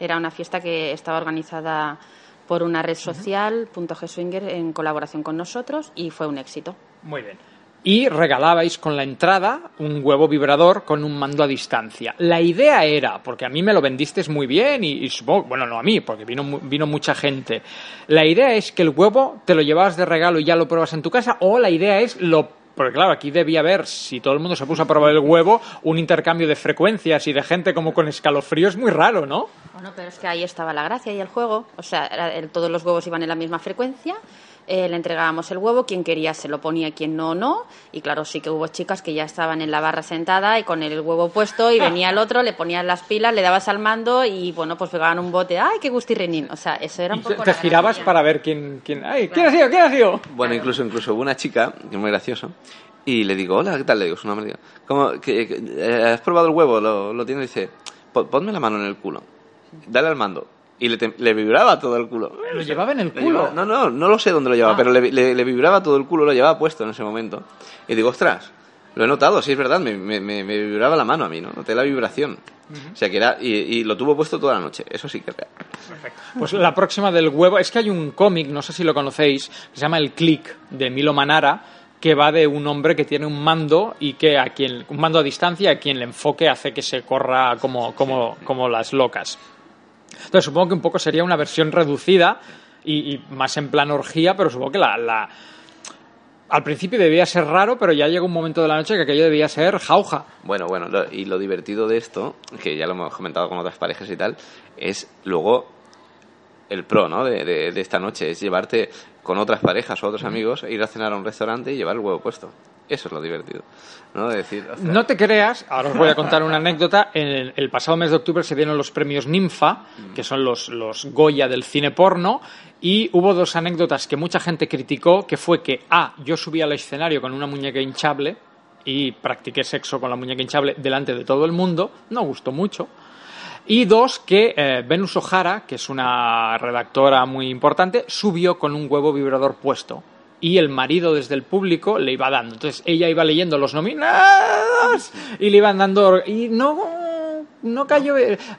era una fiesta que estaba organizada por una red social, Punto G Swinger, en colaboración con nosotros y fue un éxito. Muy bien. Y regalabais con la entrada un huevo vibrador con un mando a distancia. La idea era, porque a mí me lo vendisteis muy bien y, y supongo, bueno, no a mí, porque vino, vino mucha gente. La idea es que el huevo te lo llevabas de regalo y ya lo pruebas en tu casa, o la idea es lo. Porque claro, aquí debía haber, si todo el mundo se puso a probar el huevo, un intercambio de frecuencias y de gente como con escalofrío es muy raro, ¿no? Bueno, pero es que ahí estaba la gracia y el juego. O sea, todos los huevos iban en la misma frecuencia. Eh, le entregábamos el huevo, quien quería se lo ponía, quien no, no. Y claro, sí que hubo chicas que ya estaban en la barra sentada y con el huevo puesto y venía el otro, le ponían las pilas, le dabas al mando y bueno, pues pegaban un bote. ¡Ay, qué gustirrinín! O sea, eso era un Te, poco... te la girabas gracia. para ver quién. quién ¡Ay! ¿Quién ha sido? ¿Quién ha sido? Bueno, incluso, incluso hubo una chica, que es muy gracioso, y le digo, hola, ¿qué tal? Le digo, su nombre, digo, ¿cómo, que, que- eh, ¿has probado el huevo? Lo, lo tiene, dice, "Po- ponme la mano en el culo, dale al mando. Y le, le vibraba todo el culo. Lo llevaba en el culo. llevaba- no, no, no lo sé dónde lo llevaba, Ah. pero le, le- le vibraba todo el culo, lo llevaba puesto en ese momento. Y digo, ostras, lo he notado, sí es verdad, me, me- me- vibraba la mano a mí, ¿no? Noté la vibración. O sea, que era, y, y lo tuvo puesto toda la noche, eso sí que es real. Pues la próxima del huevo. Es que hay un cómic, no sé si lo conocéis, que se llama El Click, de Milo Manara, que va de un hombre que tiene un mando y que a quien. un mando a distancia, a quien le enfoque hace que se corra como, como, como las locas. Entonces supongo que un poco sería una versión reducida y, y más en plan orgía, pero supongo que la, la- Al principio debía ser raro, pero ya llega un momento de la noche que aquello debía ser jauja. Bueno, bueno, lo- y lo divertido de esto, que ya lo hemos comentado con otras parejas y tal, es luego el pro, ¿no? De, de- de esta noche, es llevarte con otras parejas o otros amigos, ir a cenar a un restaurante y llevar el huevo puesto. Eso es lo divertido, ¿no? De decir, No te creas, ahora os voy a contar una anécdota. En el, pasado mes de octubre se dieron los premios Ninfa, que son los, los Goya del cine porno, y hubo dos anécdotas que mucha gente criticó, que fue que, A, yo subí al escenario con una muñeca hinchable y practiqué sexo con la muñeca hinchable delante de todo el mundo, no gustó mucho. Y dos, que eh, Venus O'Hara, que es una redactora muy importante, subió con un huevo vibrador puesto. Y el marido desde el público le iba dando. Entonces ella iba leyendo los nominados y le iban dando. Y no, no cayó.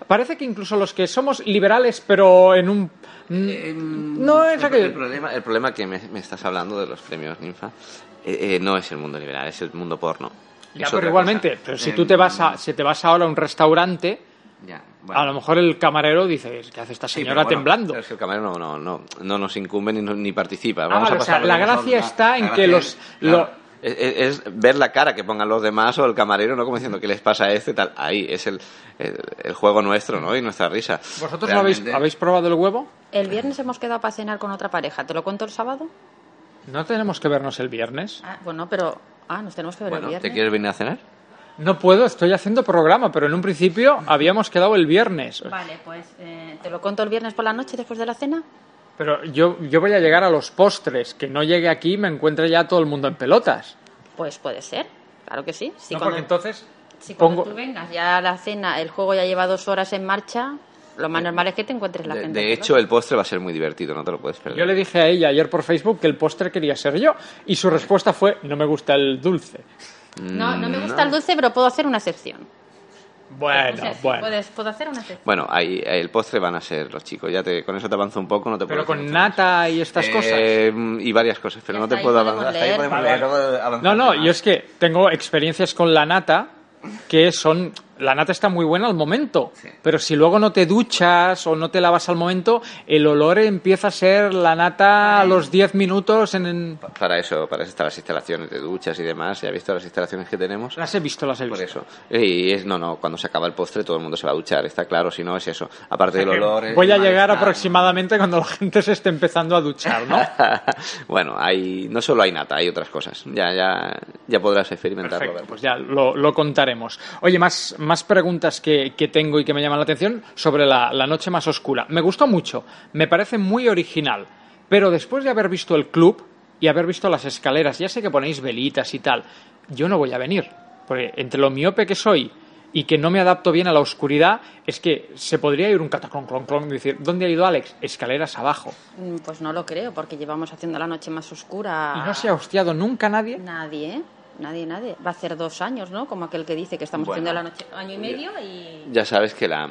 Parece que incluso los que somos liberales, pero en un. No es el, aquello. el problema, el problema que me, me estás hablando de los premios Ninfa eh, eh, no es el mundo liberal, es el mundo porno. Ya, pero igualmente, cosa. pero si Eh, tú te vas a, si te vas ahora a un restaurante, Ya, a lo mejor el camarero dice, ¿qué hace esta Sí, señora pero bueno, temblando? es que el camarero no, no, no, no nos incumbe ni, ni participa. Ah, Vamos vale, a o sea, pasarlo la gracia está en La que los- es- claro, lo- es, es- es ver la cara que pongan los demás o el camarero, no como diciendo qué les pasa a este tal. Ahí es el, el, el juego nuestro, ¿no? Y nuestra risa. ¿Vosotros lo habéis, habéis probado el huevo? El viernes hemos quedado para cenar con otra pareja. ¿Te lo cuento el sábado? ¿No tenemos que vernos el viernes? Ah, bueno, pero... Ah, nos tenemos que ver el viernes. ¿te quieres venir a cenar? No puedo, estoy haciendo programa, pero en un principio habíamos quedado el viernes. Vale, pues eh, te lo conto el viernes por la noche después de la cena. Pero yo, yo voy a llegar a los postres, que no llegue aquí y me encuentre ya todo el mundo en pelotas. Pues puede ser, claro que sí. Si no, cuando, porque entonces si cuando pongo... tú vengas ya a la cena, el juego ya lleva dos horas en marcha, lo más normal es que te encuentres la De, gente. de hecho, el postre va a ser muy divertido, no te lo puedes perder. Yo le dije a ella ayer por Facebook que el postre quería ser yo y su respuesta fue no me gusta el dulce. No, no me gusta el dulce, pero puedo hacer una excepción. Bueno, O sea, sí, bueno. puedes- puedo hacer una excepción. Bueno, ahí, ahí el postre van a ser los chicos. Ya te, con eso te avanzo un poco, no te Pero puedo con nata y estas cosas. Eh, y varias cosas, pero no te puedo avanzar. Hasta ahí podemos leer, no No, yo es que tengo experiencias con la nata que son... La nata está muy buena al momento, pero si luego no te duchas o no te lavas al momento, el olor empieza a ser la nata a los 10 minutos en... en- Para eso, para eso están las instalaciones de duchas y demás. ¿Ya has visto las instalaciones que tenemos? Las he visto, las he Por visto. eso. Y es, no, no, cuando se acaba el postre todo el mundo se va a duchar, está claro, si no es eso. Aparte del olor... Voy a llegar aproximadamente cuando la gente se esté empezando a duchar, ¿no? bueno, hay, no solo hay nata, hay otras cosas. Ya, ya, ya podrás experimentarlo. Perfecto, pues ya lo, lo contaremos. Oye, más, más preguntas que, que tengo y que me llaman la atención sobre la, la noche más oscura. Me gustó mucho, me parece muy original, pero después de haber visto el club y haber visto las escaleras, ya sé que ponéis velitas y tal, yo no voy a venir, porque entre lo miope que soy y que no me adapto bien a la oscuridad, es que se podría ir un cataclón, clon, clon, y decir, ¿dónde ha ido Alex? Escaleras abajo. Mm, Pues no lo creo, porque llevamos haciendo la noche más oscura. ¿Y no se ha hostiado nunca nadie? Nadie, ¿eh? Nadie, nadie. Va a hacer dos años, ¿no? Como aquel que dice que estamos Bueno. haciendo la noche año y medio y... Ya sabes que la,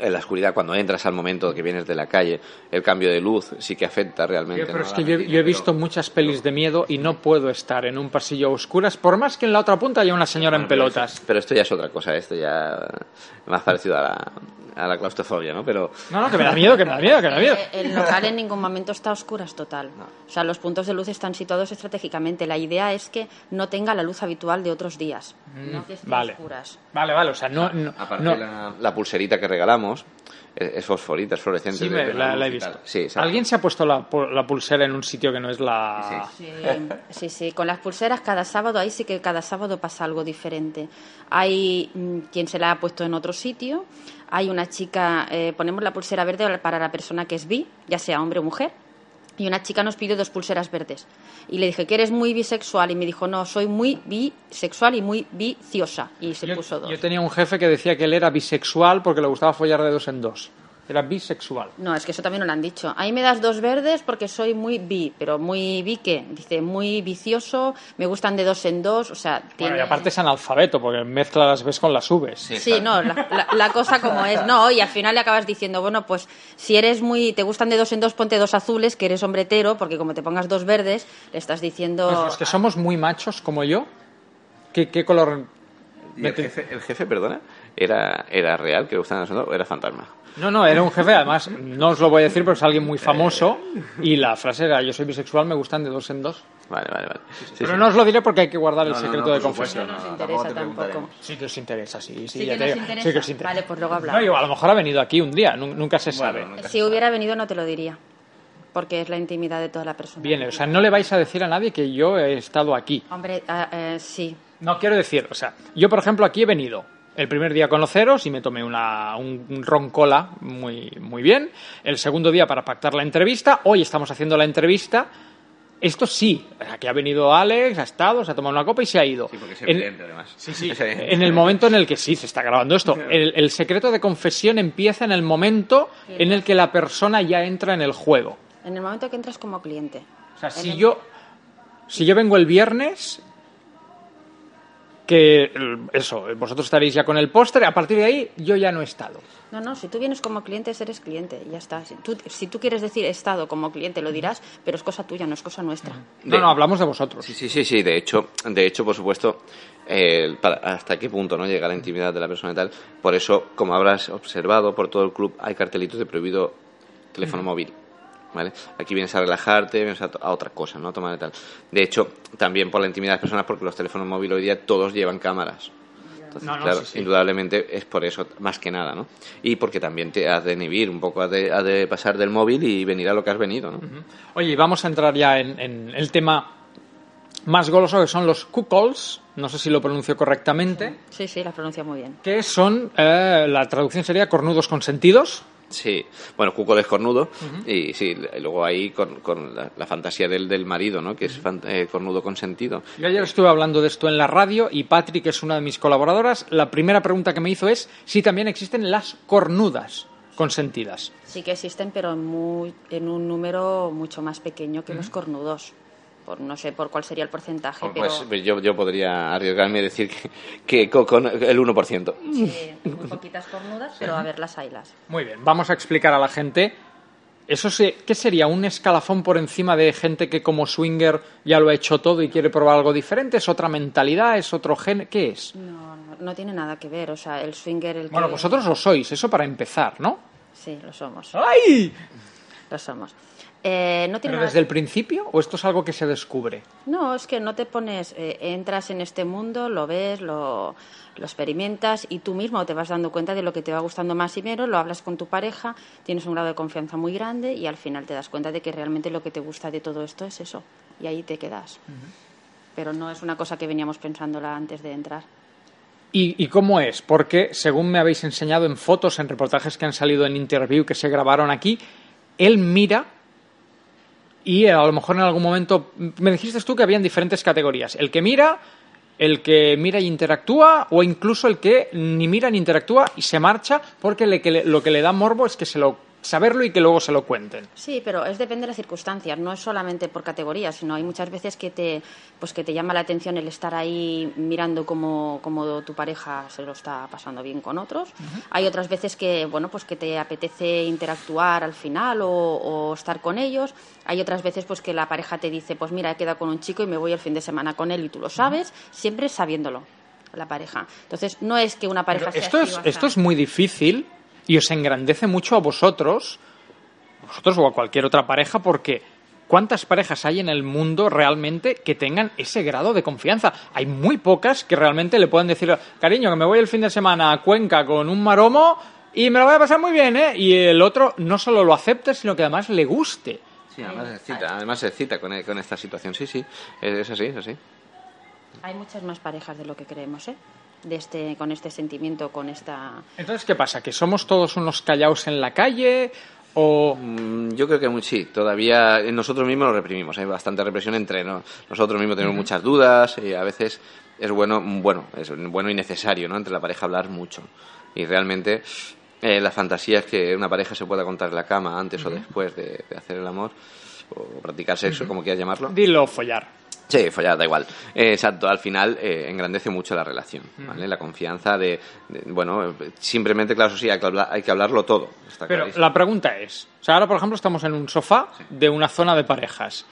en la oscuridad, cuando entras al momento que vienes de la calle, el cambio de luz sí que afecta realmente. Pero ¿no? es La que yo, yo he pero- visto muchas pelis de miedo y no puedo estar en un pasillo a oscuras, por más que en la otra punta haya una señora en pelotas. Pero esto ya es otra cosa, esto ya más parecido a la, a la claustrofobia, ¿no? Pero No, no, que me da miedo, que me da miedo, que me da miedo. El local en ningún momento está a oscuras total. O sea, los puntos de luz están situados estratégicamente. La idea es que no tenga la luz habitual de otros días. no que esté a Mm, vale. oscuras. Vale, vale, o sea, no... no, aparte no- la, la pulserita que regalamos es, fosforita, es fluorescente. Sí, me- la, he visto. Sí. ¿Alguien se ha puesto la, la pulsera en un sitio que no es la... Sí, sí, sí. Con las pulseras cada sábado, ahí sí que cada sábado pasa algo diferente. Hay mm, quien se la ha puesto en otro sitio. Hay una chica, eh, ponemos la pulsera verde para la persona que es bi, ya sea hombre o mujer. Y una chica nos pidió dos pulseras verdes. Y le dije que eres muy bisexual. Y me dijo, no, soy muy bisexual y muy viciosa. Y se Yo, puso dos. yo tenía un jefe que decía que él era bisexual porque le gustaba follar de dos en dos. Era bisexual. No, es que eso también nos lo han dicho. Ahí me das dos verdes porque soy muy bi, pero muy bi qué? Dice, muy vicioso, me gustan de dos en dos, o sea, Bueno, tiene... y aparte es analfabeto porque mezcla las ves con las Vs. Sí, no, la, la- la cosa como es, no, y al final le acabas diciendo, bueno, pues si eres muy, te gustan de dos en dos, ponte dos azules, que eres hombre hetero, porque como te pongas dos verdes, le estás diciendo... Pues los que somos muy machos como yo, ¿qué, qué color...? ¿Y el, jefe, el jefe, perdona, era, era real, que le gustaban los o era fantasma. No, no, era un jefe, además, no os lo voy a decir, pero es alguien muy famoso y la frase era, yo soy bisexual, me gustan de dos en dos. Vale, vale, vale. Sí, pero sí. no os lo diré porque hay que guardar el No, no, secreto no, de confesión. no nos no, interesa tampoco. Sí que os interesa, sí, sí, Sí ya que te nos digo. interesa. Sí que os interesa. Vale, pues luego No, hablamos. digo, a lo mejor ha venido aquí un día, nu- nunca se sabe. nunca Si hubiera venido no te lo diría, porque es la intimidad de toda la persona. Viene, o sea, no le vais a decir a nadie que yo he estado aquí. Hombre, ah, eh, sí, No, quiero decir, o sea, yo por ejemplo aquí he venido el primer día conoceros y me tomé una, un, un ron cola muy, muy bien. El segundo día para pactar la entrevista. Hoy estamos haciendo la entrevista. Esto sí, aquí ha venido Alex, ha estado, se ha tomado una copa y se ha ido. Sí, porque es En- evidente, además. Sí, sí. En el momento en el que sí se está grabando esto. El, el secreto de confesión empieza en el momento en el que la persona ya entra en el juego. en el momento que entras como cliente. O sea, En si el- yo, si yo vengo el viernes, que eso, vosotros estaréis ya con el póster, a partir de ahí yo ya no he estado. No, no, si tú vienes como cliente, eres cliente, y ya está. Si tú, si tú quieres decir he estado como cliente, lo dirás, pero es cosa tuya, no es cosa nuestra. No, De- no, hablamos de vosotros. Sí, sí, sí, sí, de hecho, de hecho, por supuesto, eh, para- hasta qué punto no llega la intimidad de la persona y tal. Por eso, como habrás observado, por todo el club hay cartelitos de prohibido teléfono móvil. ¿Vale? Aquí vienes a relajarte, vienes a, a otra cosa, ¿no? Tomar y tal. De hecho, también por la intimidad de las personas, porque los teléfonos móviles hoy día todos llevan cámaras. Entonces, No, no, claro, sí, sí. indudablemente es por eso, más que nada, ¿no? Y porque también te has de inhibir un poco, has de, has de pasar del móvil y venir a lo que has venido, ¿no? Oye, y vamos a entrar ya en, en el tema más goloso, que son los cuckolds, no sé si lo pronuncio correctamente, Sí, sí, la pronuncia muy bien. que son, eh, la traducción sería cornudos consentidos. Sí, bueno, Cucol es cornudo y sí, luego ahí con, con la, la fantasía del, del marido, ¿no? Que es fan- eh, cornudo consentido. Yo ayer estuve hablando de esto en la radio y Patrick, que es una de mis colaboradoras, la primera pregunta que me hizo es si también existen las cornudas consentidas. Sí que existen, pero en, muy- en un número mucho más pequeño que los cornudos. Por, no sé por cuál sería el porcentaje, pero Pues yo, yo podría arriesgarme a decir que, que co- con el 1%. sí, muy poquitas cornudas, pero a ver las haylas. Muy bien, vamos a explicar a la gente. ¿Eso se, ¿Qué sería? ¿Un escalafón por encima de gente que como swinger ya lo ha hecho todo y quiere probar algo diferente? ¿Es otra mentalidad? ¿Es otro gen? ¿Qué es? No, no, no tiene nada que ver. O sea, el swinger, el Bueno, que- vosotros lo sois, eso para empezar, ¿no? Sí, lo somos. ¡Ay! Lo somos. Eh, no tiene ¿Pero nada desde el principio o esto es algo que se descubre? No, es que no te pones, eh, entras en este mundo, lo ves, lo, lo experimentas y tú mismo te vas dando cuenta de lo que te va gustando más y menos, lo hablas con tu pareja, tienes un grado de confianza muy grande y al final te das cuenta de que realmente lo que te gusta de todo esto es eso y ahí te quedas. Pero no es una cosa que veníamos pensándola antes de entrar. ¿Y, y cómo es? Porque, según me habéis enseñado en fotos, en reportajes que han salido en interview que se grabaron aquí, él mira y a lo mejor en algún momento me dijiste tú que habían diferentes categorías. El que mira, el que mira y interactúa o incluso el que ni mira ni interactúa y se marcha porque le- que le- lo que le da morbo es que se lo saberlo y que luego se lo cuenten. Sí, pero es depende de las circunstancias, no es solamente por categorías, sino hay muchas veces que te, pues que te llama la atención el estar ahí mirando cómo, cómo tu pareja se lo está pasando bien con otros. Hay otras veces que, bueno, pues que te apetece interactuar al final o, o estar con ellos. Hay otras veces pues que la pareja te dice, pues mira, he quedado con un chico y me voy el fin de semana con él y tú lo sabes, siempre sabiéndolo la pareja. Entonces, no es que una pareja Pero sea es, esto es muy difícil y os engrandece mucho a vosotros, vosotros o a cualquier otra pareja, porque ¿cuántas parejas hay en el mundo realmente que tengan ese grado de confianza? Hay muy pocas que realmente le puedan decir, cariño, que me voy el fin de semana a Cuenca con un maromo y me lo voy a pasar muy bien, ¿eh? Y el otro no solo lo acepte, sino que además le guste. Sí, además se excita, además se excita con, con esta situación. Sí, sí, es, es así, es así. Hay muchas más parejas de lo que creemos, ¿eh? De este, con este sentimiento, con esta... Entonces, ¿qué pasa? ¿Que somos todos unos callaos en la calle? ¿O Mm, Yo creo que muy- sí, todavía nosotros mismos lo reprimimos, hay bastante represión entre ¿no? nosotros mismos tenemos muchas dudas y a veces es bueno, bueno, es bueno y necesario, ¿no? Entre la pareja hablar mucho y realmente eh, la fantasía es que una pareja se pueda contar en la cama antes o después de, de hacer el amor o practicar sexo, como quieras llamarlo. dilo follar? Sí, follar, da igual. Eh, exacto, al final eh, engrandece mucho la relación, ¿vale? La confianza de, de- bueno, simplemente, claro, eso sí, hay que, hablar- hay que hablarlo todo. Está Pero clarísimo. la pregunta es, o sea, ahora por ejemplo estamos en un sofá de una zona de parejas.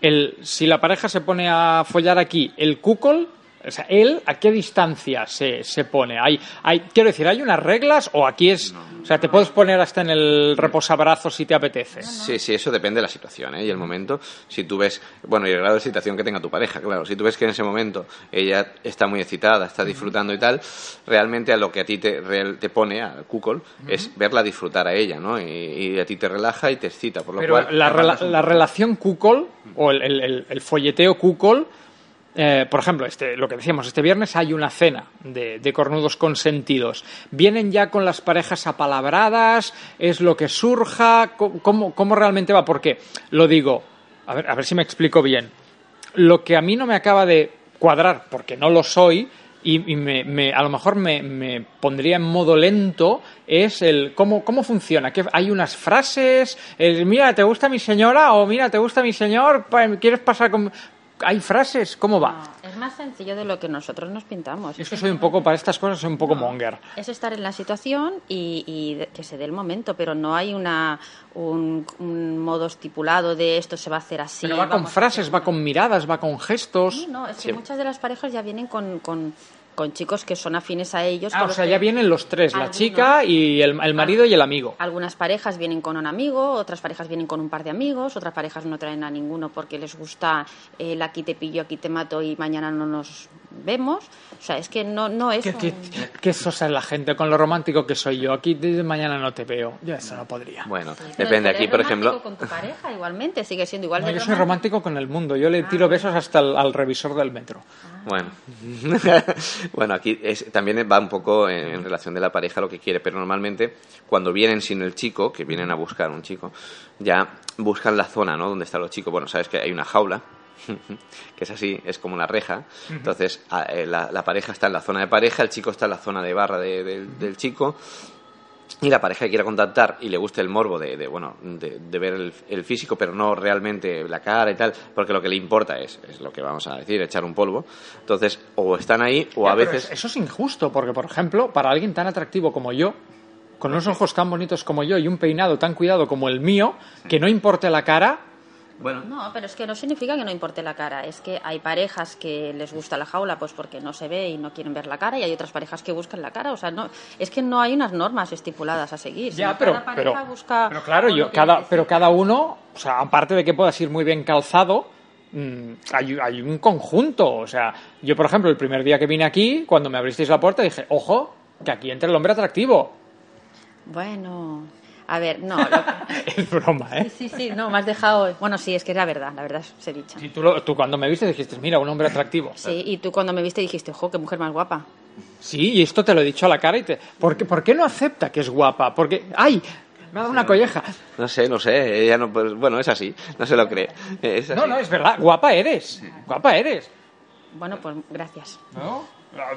El, si la pareja se pone a follar aquí, el cuckold, o sea, él, ¿a qué distancia se, se pone? Hay, hay, quiero decir, ¿hay unas reglas o aquí es, o sea, te puedes poner hasta en el reposabrazos si te apetece? Sí, sí, eso depende de la situación ¿eh? y el momento. Si tú ves, bueno, y el grado de excitación que tenga tu pareja, claro. Si tú ves que en ese momento ella está muy excitada, está disfrutando y tal, realmente a lo que a ti te, real- te pone, al cuckold, es verla disfrutar a ella, ¿no? Y, y a ti te relaja y te excita, por lo Pero cual... la, rela- la relación cuckold o el, el- el- el folleteo cuckold, eh, por ejemplo, este, lo que decíamos, este viernes hay una cena de, de cornudos consentidos. ¿Vienen ya con las parejas apalabradas? ¿Es lo que surja? ¿Cómo, cómo- realmente va? Porque, lo digo, a ver, a ver si me explico bien. Lo que a mí no me acaba de cuadrar, porque no lo soy, y, me, a lo mejor me, me pondría en modo lento, es el cómo, cómo funciona. que hay unas frases, el mira, ¿te gusta mi señora? o mira, ¿te gusta mi señor? ¿Quieres pasar con...? ¿Hay frases? ¿Cómo va? No, es más sencillo de lo que nosotros nos pintamos. Es que soy un poco, para estas cosas, soy un poco monger. Es estar en la situación y, y que se dé el momento, pero no hay una, un, un modo estipulado de esto se va a hacer así. Pero va con frases, va con miradas, va con gestos. No, es que Sí. muchas de las parejas ya vienen con, con, con chicos que son afines a ellos. Ah, o sea, ya vienen los tres, la Algunos. chica y el, el marido y el amigo. Algunas parejas vienen con un amigo, otras parejas vienen con un par de amigos, otras parejas no traen a ninguno porque les gusta el aquí te pillo, aquí te mato y mañana no nos vemos. O sea, es que no, no es. ¿Qué, un- qué, qué sosa es la gente con lo romántico que soy yo? Aquí desde mañana no te veo. Yo eso no podría. Bueno, depende. Aquí, por romántico ejemplo, Con tu pareja, igualmente, sigue siendo igual No, de yo soy romántico con el mundo. Yo Ah. le tiro besos hasta el- al revisor del metro. Bueno, bueno, aquí es- también va un poco en, en relación de la pareja lo que quiere, pero normalmente cuando vienen sin el chico, que vienen a buscar un chico, ya buscan la zona, ¿no? Donde están los chicos. Bueno, sabes que hay una jaula, que es así, es como una reja. Entonces, eh, la, la pareja está en la zona de pareja, el chico está en la zona de barra de- del- del chico. Y la pareja que quiera contactar y le guste el morbo de, de, bueno, de, ver el, el físico, pero no realmente la cara y tal, porque lo que le importa es, es lo que vamos a decir, echar un polvo. Entonces, o están ahí o Ya, a veces... es- Eso es injusto, porque, por ejemplo, para alguien tan atractivo como yo, con unos ojos tan bonitos como yo y un peinado tan cuidado como el mío, que no importe la cara, Bueno, No, pero es que no significa que no importe la cara. Es que hay parejas que les gusta la jaula pues porque no se ve y no quieren ver la cara y hay otras parejas que buscan la cara. O sea, no, es que no hay unas normas estipuladas a seguir. Ya, pero, cada pareja pero, busca pero claro, yo, cada, pero cada uno, o sea, aparte de que puedas ir muy bien calzado, mm, hay, hay un conjunto. O sea, yo, por ejemplo, el primer día que vine aquí, cuando me abristeis la puerta, dije, ojo, que aquí entra el hombre atractivo. Bueno, a ver, no. lo- Es broma, ¿eh? Sí, sí, no, me has dejado. Bueno, sí, es que era verdad, la verdad se dicha. Y tú, lo- tú cuando me viste dijiste, mira, un hombre atractivo. Sí, y tú cuando me viste dijiste, ojo, qué mujer más guapa. Sí, y esto te lo he dicho a la cara y te... ¿Por qué, por qué no acepta que es guapa? Porque... ¡Ay! Me ha dado una colleja. No sé, no sé, ella no, pues, bueno, es así, no se lo cree. Es así. No, no, es verdad. Guapa eres. Guapa eres. Bueno, pues gracias. ¿No?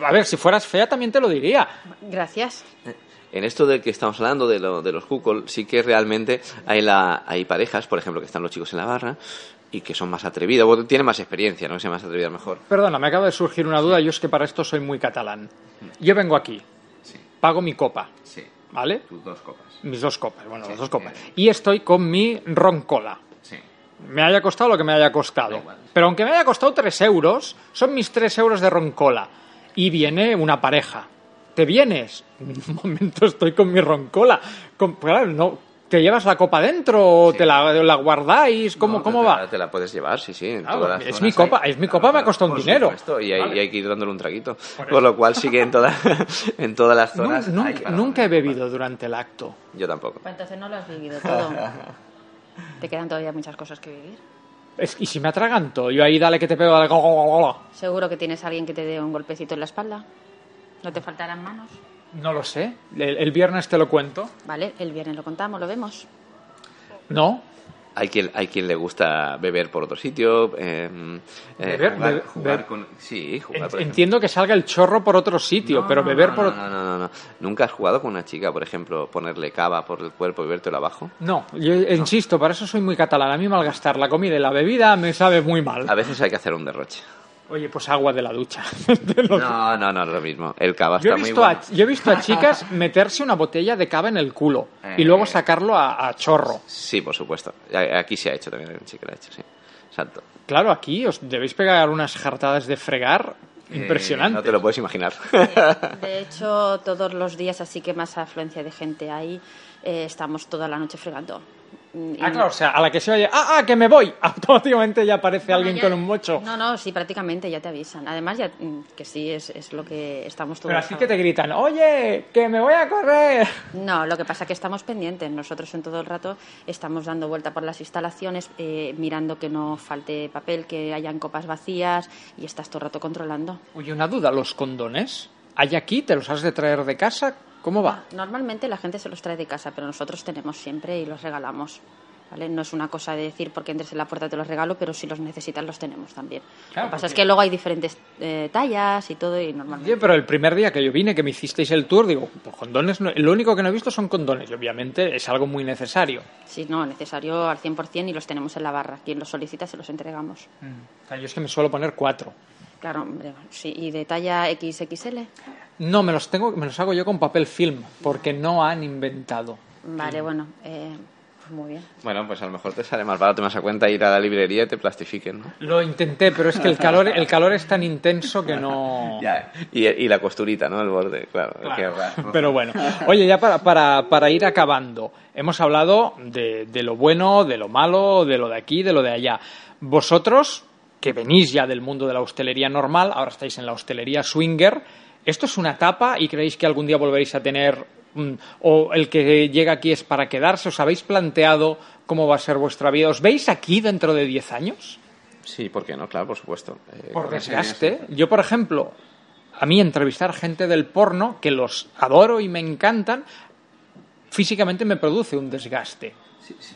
A ver, si fueras fea también te lo diría. Gracias. En esto de que estamos hablando de, lo, de los cuckold, sí que realmente hay, la, hay parejas, por ejemplo, que están los chicos en la barra y que son más atrevidos, o tienen más experiencia, no que sean más atrevidos mejor. Perdona, me acaba de surgir una duda. Yo es que para esto soy muy catalán. Yo vengo aquí, pago mi copa, Sí, ¿vale? tus dos copas. Mis dos copas, bueno, las dos copas. Y estoy con mi roncola. Sí. Me haya costado lo que me haya costado. Pero aunque me haya costado tres euros, son mis tres euros de roncola. Y viene una pareja. ¿Te vienes? Un momento, estoy con mi roncola. Con- claro, no, ¿Te llevas la copa dentro o te la, la guardáis? ¿Cómo, No, cómo te va? La, te la puedes llevar, sí, sí. En Claro, todas las es mi copa, hay- es mi copa, me ha costado un dinero. supuesto, y hay, Vale. y hay que ir dándole un traguito. Por, lo cual sí que en, toda, en todas las zonas. nunca he bebido durante el acto. Yo tampoco. Pues entonces no lo has vivido todo. Te quedan todavía muchas cosas que vivir. Es- y si me atraganto, yo ahí dale que te pego, dale. go, go, go, go. Seguro que tienes a alguien que te dé un golpecito en la espalda. No te faltarán manos. No lo sé. El, el viernes te lo cuento. Vale, el viernes lo contamos, lo vemos. No. Hay quien, hay quien le gusta beber por otro sitio. eh, eh, Beber, jugar, beber, jugar con. Sí, jugar. Por. Entiendo que salga el chorro por otro sitio, No, pero beber no, por no, otro... no, no, no. ¿Nunca has jugado con una chica, por ejemplo, ponerle cava por el cuerpo y bebértelo abajo? No, yo insisto, para eso soy muy catalán. A mí malgastar la comida y la bebida me sabe muy mal. A veces hay que hacer un derroche. Oye, pues agua de la ducha. No, no, no, es lo mismo. El cava Yo está he, muy visto bueno. a, yo he visto a chicas meterse una botella de cava en el culo y Eh. luego sacarlo a, a chorro. Sí, por supuesto. Aquí se ha hecho también, que lo ha hecho, sí. Exacto. Claro, aquí os debéis pegar unas jartadas de fregar Eh, impresionantes. no te lo puedes imaginar. De hecho, todos los días, así que más afluencia de gente hay, eh, estamos toda la noche fregando. Mm, Ah, claro, o sea, a la que se oye, ah, ah, que me voy, automáticamente ya aparece Bueno, alguien ya- con un mocho. No, no, sí, prácticamente ya te avisan. Además, ya mm, que sí, es, es lo que estamos todos Pero así que te gritan, oye, que me voy a correr. No, lo que pasa es que estamos pendientes. Nosotros en todo el rato estamos dando vuelta por las instalaciones, eh, mirando que no falte papel, que hayan copas vacías y estás todo el rato controlando. Oye, una duda, ¿los condones? ¿Hay aquí? ¿Te los has de traer de casa? ¿Cómo va? Normalmente la gente se los trae de casa, pero nosotros tenemos siempre y los regalamos. ¿Vale? No es una cosa de decir porque entres en la puerta te los regalo, pero si los necesitas los tenemos también. Claro, lo que pasa es que luego hay diferentes eh, tallas y todo y normalmente... Pero el primer día que yo vine, que me hicisteis el tour, digo, pues condones, no- lo único que no he visto son condones y obviamente es algo muy necesario. Sí, no, necesario al 100% y los tenemos en la barra. Quien los solicita se los entregamos. O sea, yo es que me suelo poner cuatro. Claro, hombre, sí. ¿Y de talla XXL? No, me los tengo, me los hago yo con papel film, porque no han inventado. Vale, bueno, eh, pues muy bien. Bueno, pues a lo mejor te sale más barato, más a cuenta ir a la librería y te plastifiquen, ¿no? Lo intenté, pero es que el calor, el calor es tan intenso que no. Y, y la costurita, ¿no? El borde, claro. Claro. qué raro. Pero bueno, oye, ya para, para, para ir acabando, hemos hablado de, de lo bueno, de lo malo, de lo de aquí, de lo de allá. Vosotros, que venís ya del mundo de la hostelería normal, ahora estáis en la hostelería swinger. ¿Esto es una etapa y creéis que algún día volveréis a tener, mm, o el que llega aquí es para quedarse? ¿Os habéis planteado cómo va a ser vuestra vida? ¿Os veis aquí dentro de 10 años? Sí, ¿por qué no? Claro, por supuesto. Eh, Por ese- desgaste. Yo, por ejemplo, a mí entrevistar gente del porno, que los adoro y me encantan, físicamente me produce un desgaste.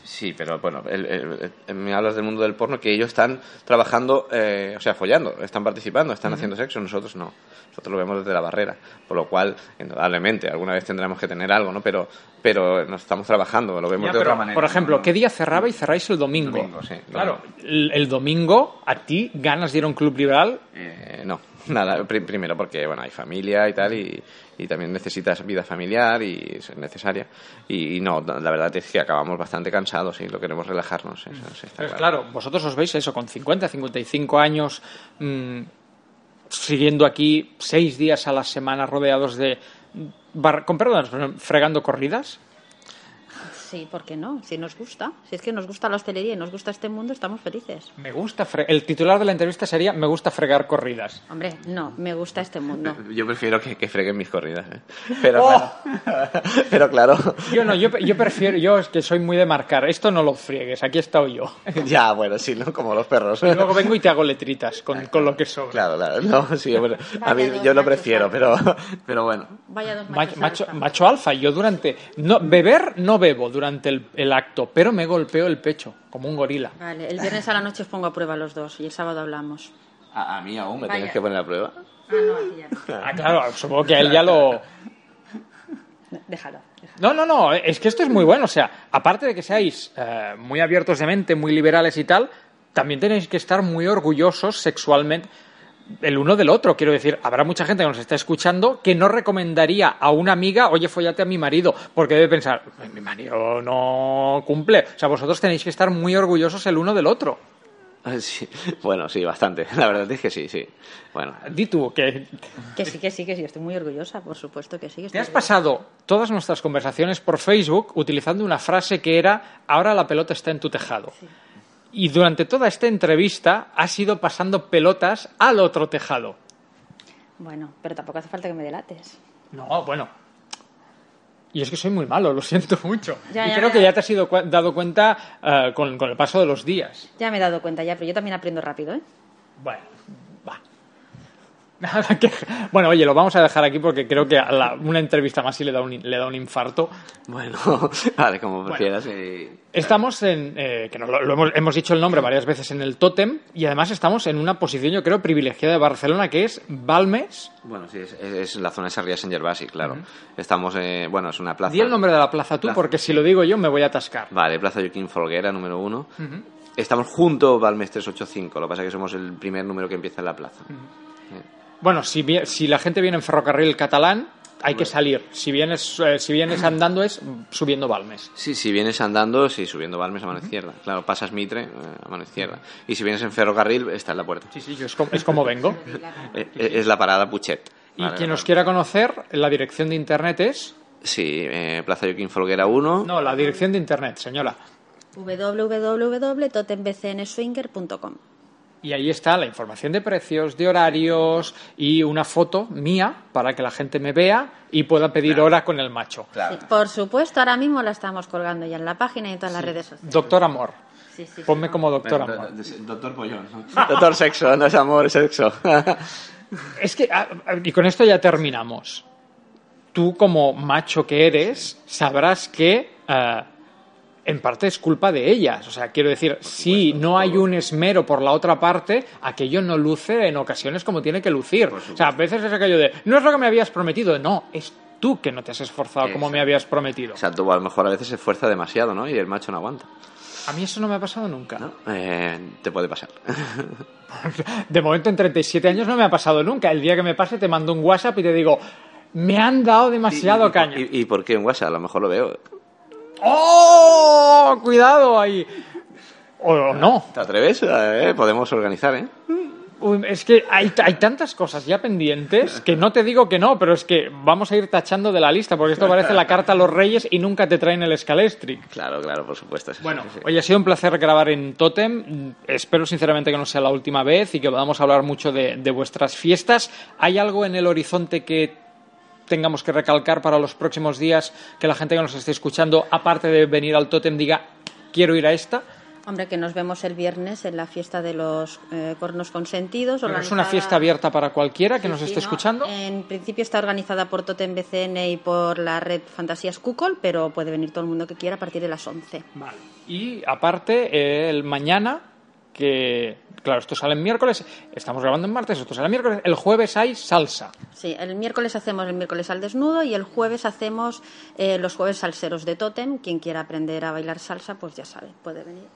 Sí, pero bueno, el- el- el- me hablas del mundo del porno que ellos están trabajando, eh, o sea, follando, están participando, están haciendo sexo, nosotros no. Nosotros lo vemos desde la barrera. Por lo cual, indudablemente, alguna vez tendremos que tener algo, ¿no? Pero, pero nos estamos trabajando, lo vemos Ya, de pero, otra manera. Por ejemplo, ¿no? ¿qué día cerraba y cerráis el domingo? Domingo, sí, Claro, el, el domingo, ¿a ti ganas de ir a un club liberal? Eh, no, nada. Pri- primero porque, bueno, hay familia y tal, y, y también necesitas vida familiar y es necesaria. Y, y no, la verdad es que acabamos bastante cansados y lo queremos relajarnos. Eso, está Pero claro. claro, vosotros os veis eso, con 50, 55 años, mm, siguiendo aquí seis días a la semana rodeados de... bar- con perdón, fregando corridas. Sí, ¿por qué no? Si nos gusta. Si es que nos gusta la hostelería y nos gusta este mundo, estamos felices. Me gusta fre- El titular de la entrevista sería Me gusta fregar corridas. Hombre, no, me gusta este mundo. Yo prefiero que, que freguen mis corridas. ¿eh? Pero, ¡Oh! claro, pero claro. Yo no, yo, yo prefiero, yo es que soy muy de marcar. Esto no lo friegues, aquí he estado yo. ya, bueno, sí, ¿no? Como los perros. Y luego vengo y te hago letritas con, con lo que sobra. Claro, claro. No, sí, bueno, a mí yo lo prefiero, pero, pero bueno. Vaya dos Macho, macho, alfa. macho alfa, yo durante... No, beber no bebo durante el, el acto, pero me golpeo el pecho, como un gorila. Vale, el viernes a la noche os pongo a prueba los dos y el sábado hablamos. A, a mí aún me Vaya. tienes que poner a prueba. Ah, no, aquí ya no. Ah, claro, supongo que a él ya lo... Déjalo. No, no, no, es que esto es muy bueno. O sea, aparte de que seáis eh, muy abiertos de mente, muy liberales y tal, también tenéis que estar muy orgullosos sexualmente el uno del otro. Quiero decir, habrá mucha gente que nos está escuchando que no recomendaría a una amiga, oye, follate a mi marido, porque debe pensar, mi marido no cumple. O sea, vosotros tenéis que estar muy orgullosos el uno del otro. Ah, Sí. Bueno, sí, bastante. La verdad es que sí, sí. Bueno, Di tú, que Que sí, que sí, que sí, estoy muy orgullosa, por supuesto que sí. te estoy has pasado todas nuestras conversaciones por Facebook utilizando una frase que era, ahora la pelota está en tu tejado. Y durante toda esta entrevista has ido pasando pelotas al otro tejado. Bueno, pero tampoco hace falta que me delates. No, bueno. Y es que soy muy malo, lo siento mucho. Ya, y ya, creo que ya te has ido cu- dado cuenta eh, con, con el paso de los días. Ya me he dado cuenta ya, pero yo también aprendo rápido, ¿eh? Bueno, Bueno, oye, lo vamos a dejar aquí porque creo que a la- una entrevista más sí le da un, le da un infarto. bueno, vale, como prefieras. eh, Estamos en, eh, que nos lo, lo hemos, hemos dicho el nombre varias veces en el tótem y además estamos en una posición yo creo privilegiada de Barcelona que es Balmes. Bueno, sí, es, es la zona de Sarriá Saint Gervasi, claro. Estamos, eh, bueno, es una plaza. Di el nombre de la plaza tú Plaza. porque si lo digo yo me voy a atascar. Vale, Plaza Joaquín Folguera, número uno. Ujú. Estamos junto a Balmes 385, lo que pasa es que somos el primer número que empieza en la plaza. Bueno, si, si la gente viene en ferrocarril catalán hay que salir. Si vienes, eh, si vienes andando es subiendo Balmes. Sí, si vienes andando, sí, subiendo Balmes a mano izquierda. Claro, pasas Mitre eh, a mano izquierda. Y si vienes en ferrocarril, está en la puerta. Sí, sí, yo es como, es como vengo. Eh, eh, es la parada Puchet. Y Vale, quien vale. nos quiera conocer, la dirección de internet es... Sí, eh, Plaza Joaquín Folguera 1. No, la dirección de internet, señora. www.totembcnswinger.com Y ahí está la información de precios, de horarios y una foto mía para que la gente me vea y pueda pedir hora con el macho. Sí, por supuesto, ahora mismo la estamos colgando ya en la página y en todas las redes sociales. Doctor Amor. Sí, sí, sí, Ponme no. como Doctor Amor. do- do- Doctor Pollón. Doctor Sexo, no es amor, es sexo. Es que, ah, ah, y con esto ya terminamos. Tú, como macho que eres, sabrás que ah, en parte es culpa de ellas. O sea, quiero decir, si no hay un esmero por la otra parte, aquello no luce en ocasiones como tiene que lucir. O sea, a veces es aquello de, no es lo que me habías prometido, no, es tú que no te has esforzado como Exacto. me habías prometido. Exacto, o a lo mejor a veces se esfuerza demasiado, ¿no? Y el macho no aguanta. A mí eso no me ha pasado nunca. Eh, te puede pasar. De momento, en 37 años no me ha pasado nunca. El día que me pase, te mando un WhatsApp y te digo, me han dado demasiado ¿Y, caña. y, y por qué en WhatsApp? A lo mejor lo veo. ¡Oh! Cuidado ahí. O no. ¿Te atreves? Eh, podemos organizar, ¿eh? Uy, es que hay, hay tantas cosas ya pendientes que no te digo que no, pero es que vamos a ir tachando de la lista, porque esto parece la carta a los reyes y nunca te traen el Scalestric. Claro, claro, por supuesto. Bueno, sí. Oye, ha sido un placer grabar en Totem. Espero sinceramente que no sea la última vez y que podamos hablar mucho de, de vuestras fiestas. ¿Hay algo en el horizonte que tengamos que recalcar para los próximos días que la gente que nos esté escuchando, aparte de venir al Totem, diga quiero ir a esta? Hombre, que nos vemos el viernes en la fiesta de los eh, cornos consentidos. Es una fiesta abierta para cualquiera que Sí, nos sí, esté ¿no? escuchando. En principio está organizada por Totem BCN y por la red Fantasías Kukol, pero puede venir todo el mundo que quiera a partir de las 11. Vale. Y aparte, eh, el mañana, que claro, esto sale el miércoles, estamos grabando en martes, esto sale miércoles, el jueves hay salsa. Sí, el miércoles hacemos el miércoles al desnudo y el jueves hacemos eh, los jueves salseros de Totem. Quien quiera aprender a bailar salsa, pues ya sabe, puede venir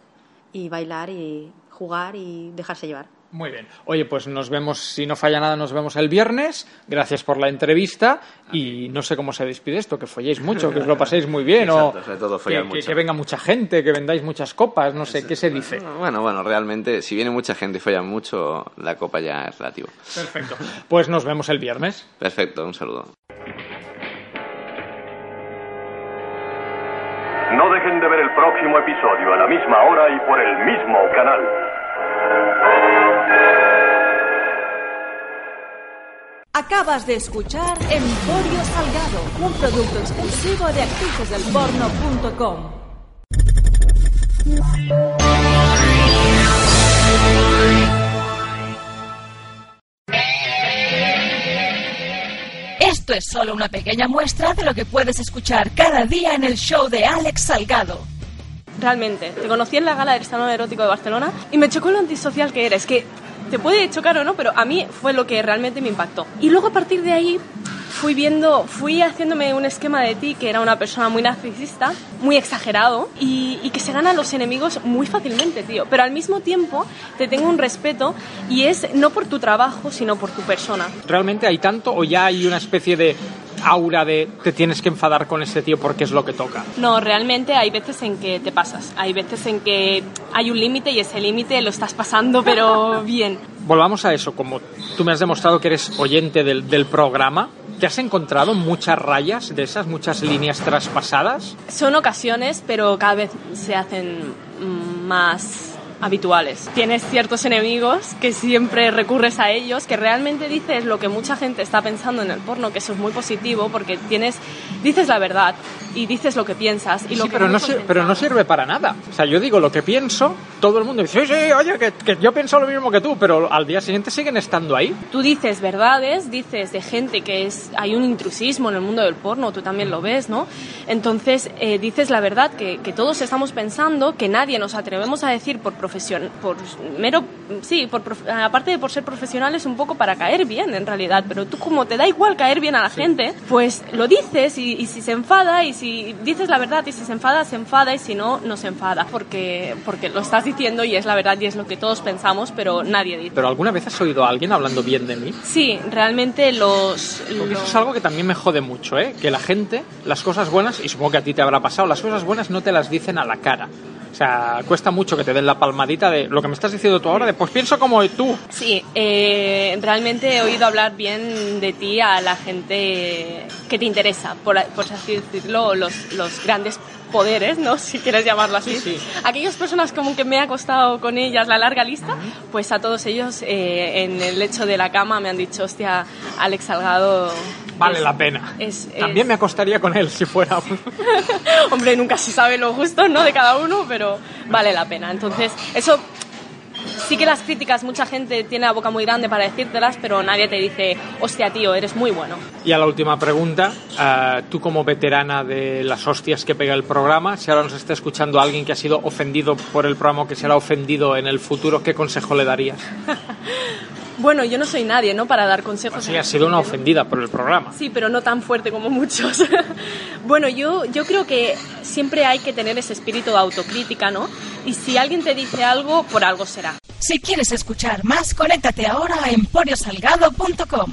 y bailar y jugar y dejarse llevar. Muy bien. Oye, pues nos vemos, si no falla nada, nos vemos el viernes. Gracias por la entrevista y no sé cómo se despide esto, que folléis mucho, que os lo paséis muy bien Exacto, o sobre todo que, venga mucha gente, que vendáis muchas copas, no sé, ¿qué se dice? Bueno, bueno, realmente, si viene mucha gente y follan mucho, la copa ya es relativo. Perfecto. Pues nos vemos el viernes. Perfecto, un saludo. No dejen de ver el próximo episodio a la misma hora y por el mismo canal. Acabas de escuchar Emporio Salgado, un producto exclusivo de actricesdelporno.com. Esto es solo una pequeña muestra de lo que puedes escuchar cada día en el show de Alex Salgado. Realmente, te conocí en la gala del Salón Erótico de Barcelona y me chocó lo antisocial que eres, que te puede chocar o no, pero a mí fue lo que realmente me impactó. Y luego a partir de ahí fui viendo, fui haciéndome un esquema de ti que era una persona muy narcisista, muy exagerado y, y que se gana a los enemigos muy fácilmente, tío. Pero al mismo tiempo te tengo un respeto y es no por tu trabajo, sino por tu persona. ¿Realmente hay tanto o ya hay una especie de aura de te tienes que enfadar con este tío porque es lo que toca? No, realmente hay veces en que te pasas, hay veces en que hay un límite y ese límite lo estás pasando pero bien. Volvamos a eso, como tú me has demostrado que eres oyente del, del programa, ¿te has encontrado muchas rayas de esas, muchas líneas traspasadas? Son ocasiones, pero cada vez se hacen mm, más habituales. Tienes ciertos enemigos que siempre recurres a ellos, que realmente dices lo que mucha gente está pensando en el porno, que eso es muy positivo porque tienes dices la verdad y dices lo que piensas y lo Sí, que pero no, muchos sir- pero no sirve para nada. O sea, yo digo lo que pienso, todo el mundo dice, sí, sí, oye, que, que yo pienso lo mismo que tú, pero al día siguiente siguen estando ahí. Tú dices verdades, dices de gente que es hay un intrusismo en el mundo del porno, tú también lo ves, ¿no? Entonces eh, dices la verdad que, que todos estamos pensando, que nadie nos atrevemos a decir por profesión, por mero, sí, por aparte de por ser profesionales un poco para caer bien en realidad, pero tú como te da igual caer bien a la gente, pues lo dices y, y si se enfada y si dices la verdad y si se enfada se enfada y si no no se enfada porque porque lo estás diciendo y es la verdad y es lo que todos pensamos, pero nadie dice. Pero ¿alguna vez has oído a alguien hablando bien de mí? Sí, realmente los... Porque eso es algo que también me jode mucho, ¿eh? Que la gente, las cosas buenas, y supongo que a ti te habrá pasado, las cosas buenas no te las dicen a la cara. O sea, cuesta mucho que te den la palmadita de lo que me estás diciendo tú ahora, de pues pienso como tú. Sí, eh, realmente he oído hablar bien de ti a la gente que te interesa, por, por así decirlo, los, los grandes poderes, ¿no? Si quieres llamarlo así. Aquellas personas como que me ha costado con ellas la larga lista, pues a todos ellos eh, en el lecho de la cama me han dicho, hostia, Alex Salgado... Vale es- la pena. es- También me acostaría con él si fuera. Hombre, nunca se sabe lo justo, ¿no? De cada uno, pero vale la pena. Entonces, eso sí que las críticas, mucha gente tiene la boca muy grande para decírtelas, pero nadie te dice, hostia, tío, eres muy bueno. Y a la última pregunta, eh, tú como veterana de las hostias que pega el programa, si ahora nos está escuchando alguien que ha sido ofendido por el programa o que será ofendido en el futuro, ¿qué consejo le darías? Bueno, yo no soy nadie, ¿no? Para dar consejos. Sí, ha sido una ofendida por el programa. Sí, pero no tan fuerte como muchos. bueno, yo, yo creo que siempre hay que tener ese espíritu de autocrítica, ¿no? Y si alguien te dice algo, por algo será. Si quieres escuchar más, conéctate ahora a emporiosalgado.com.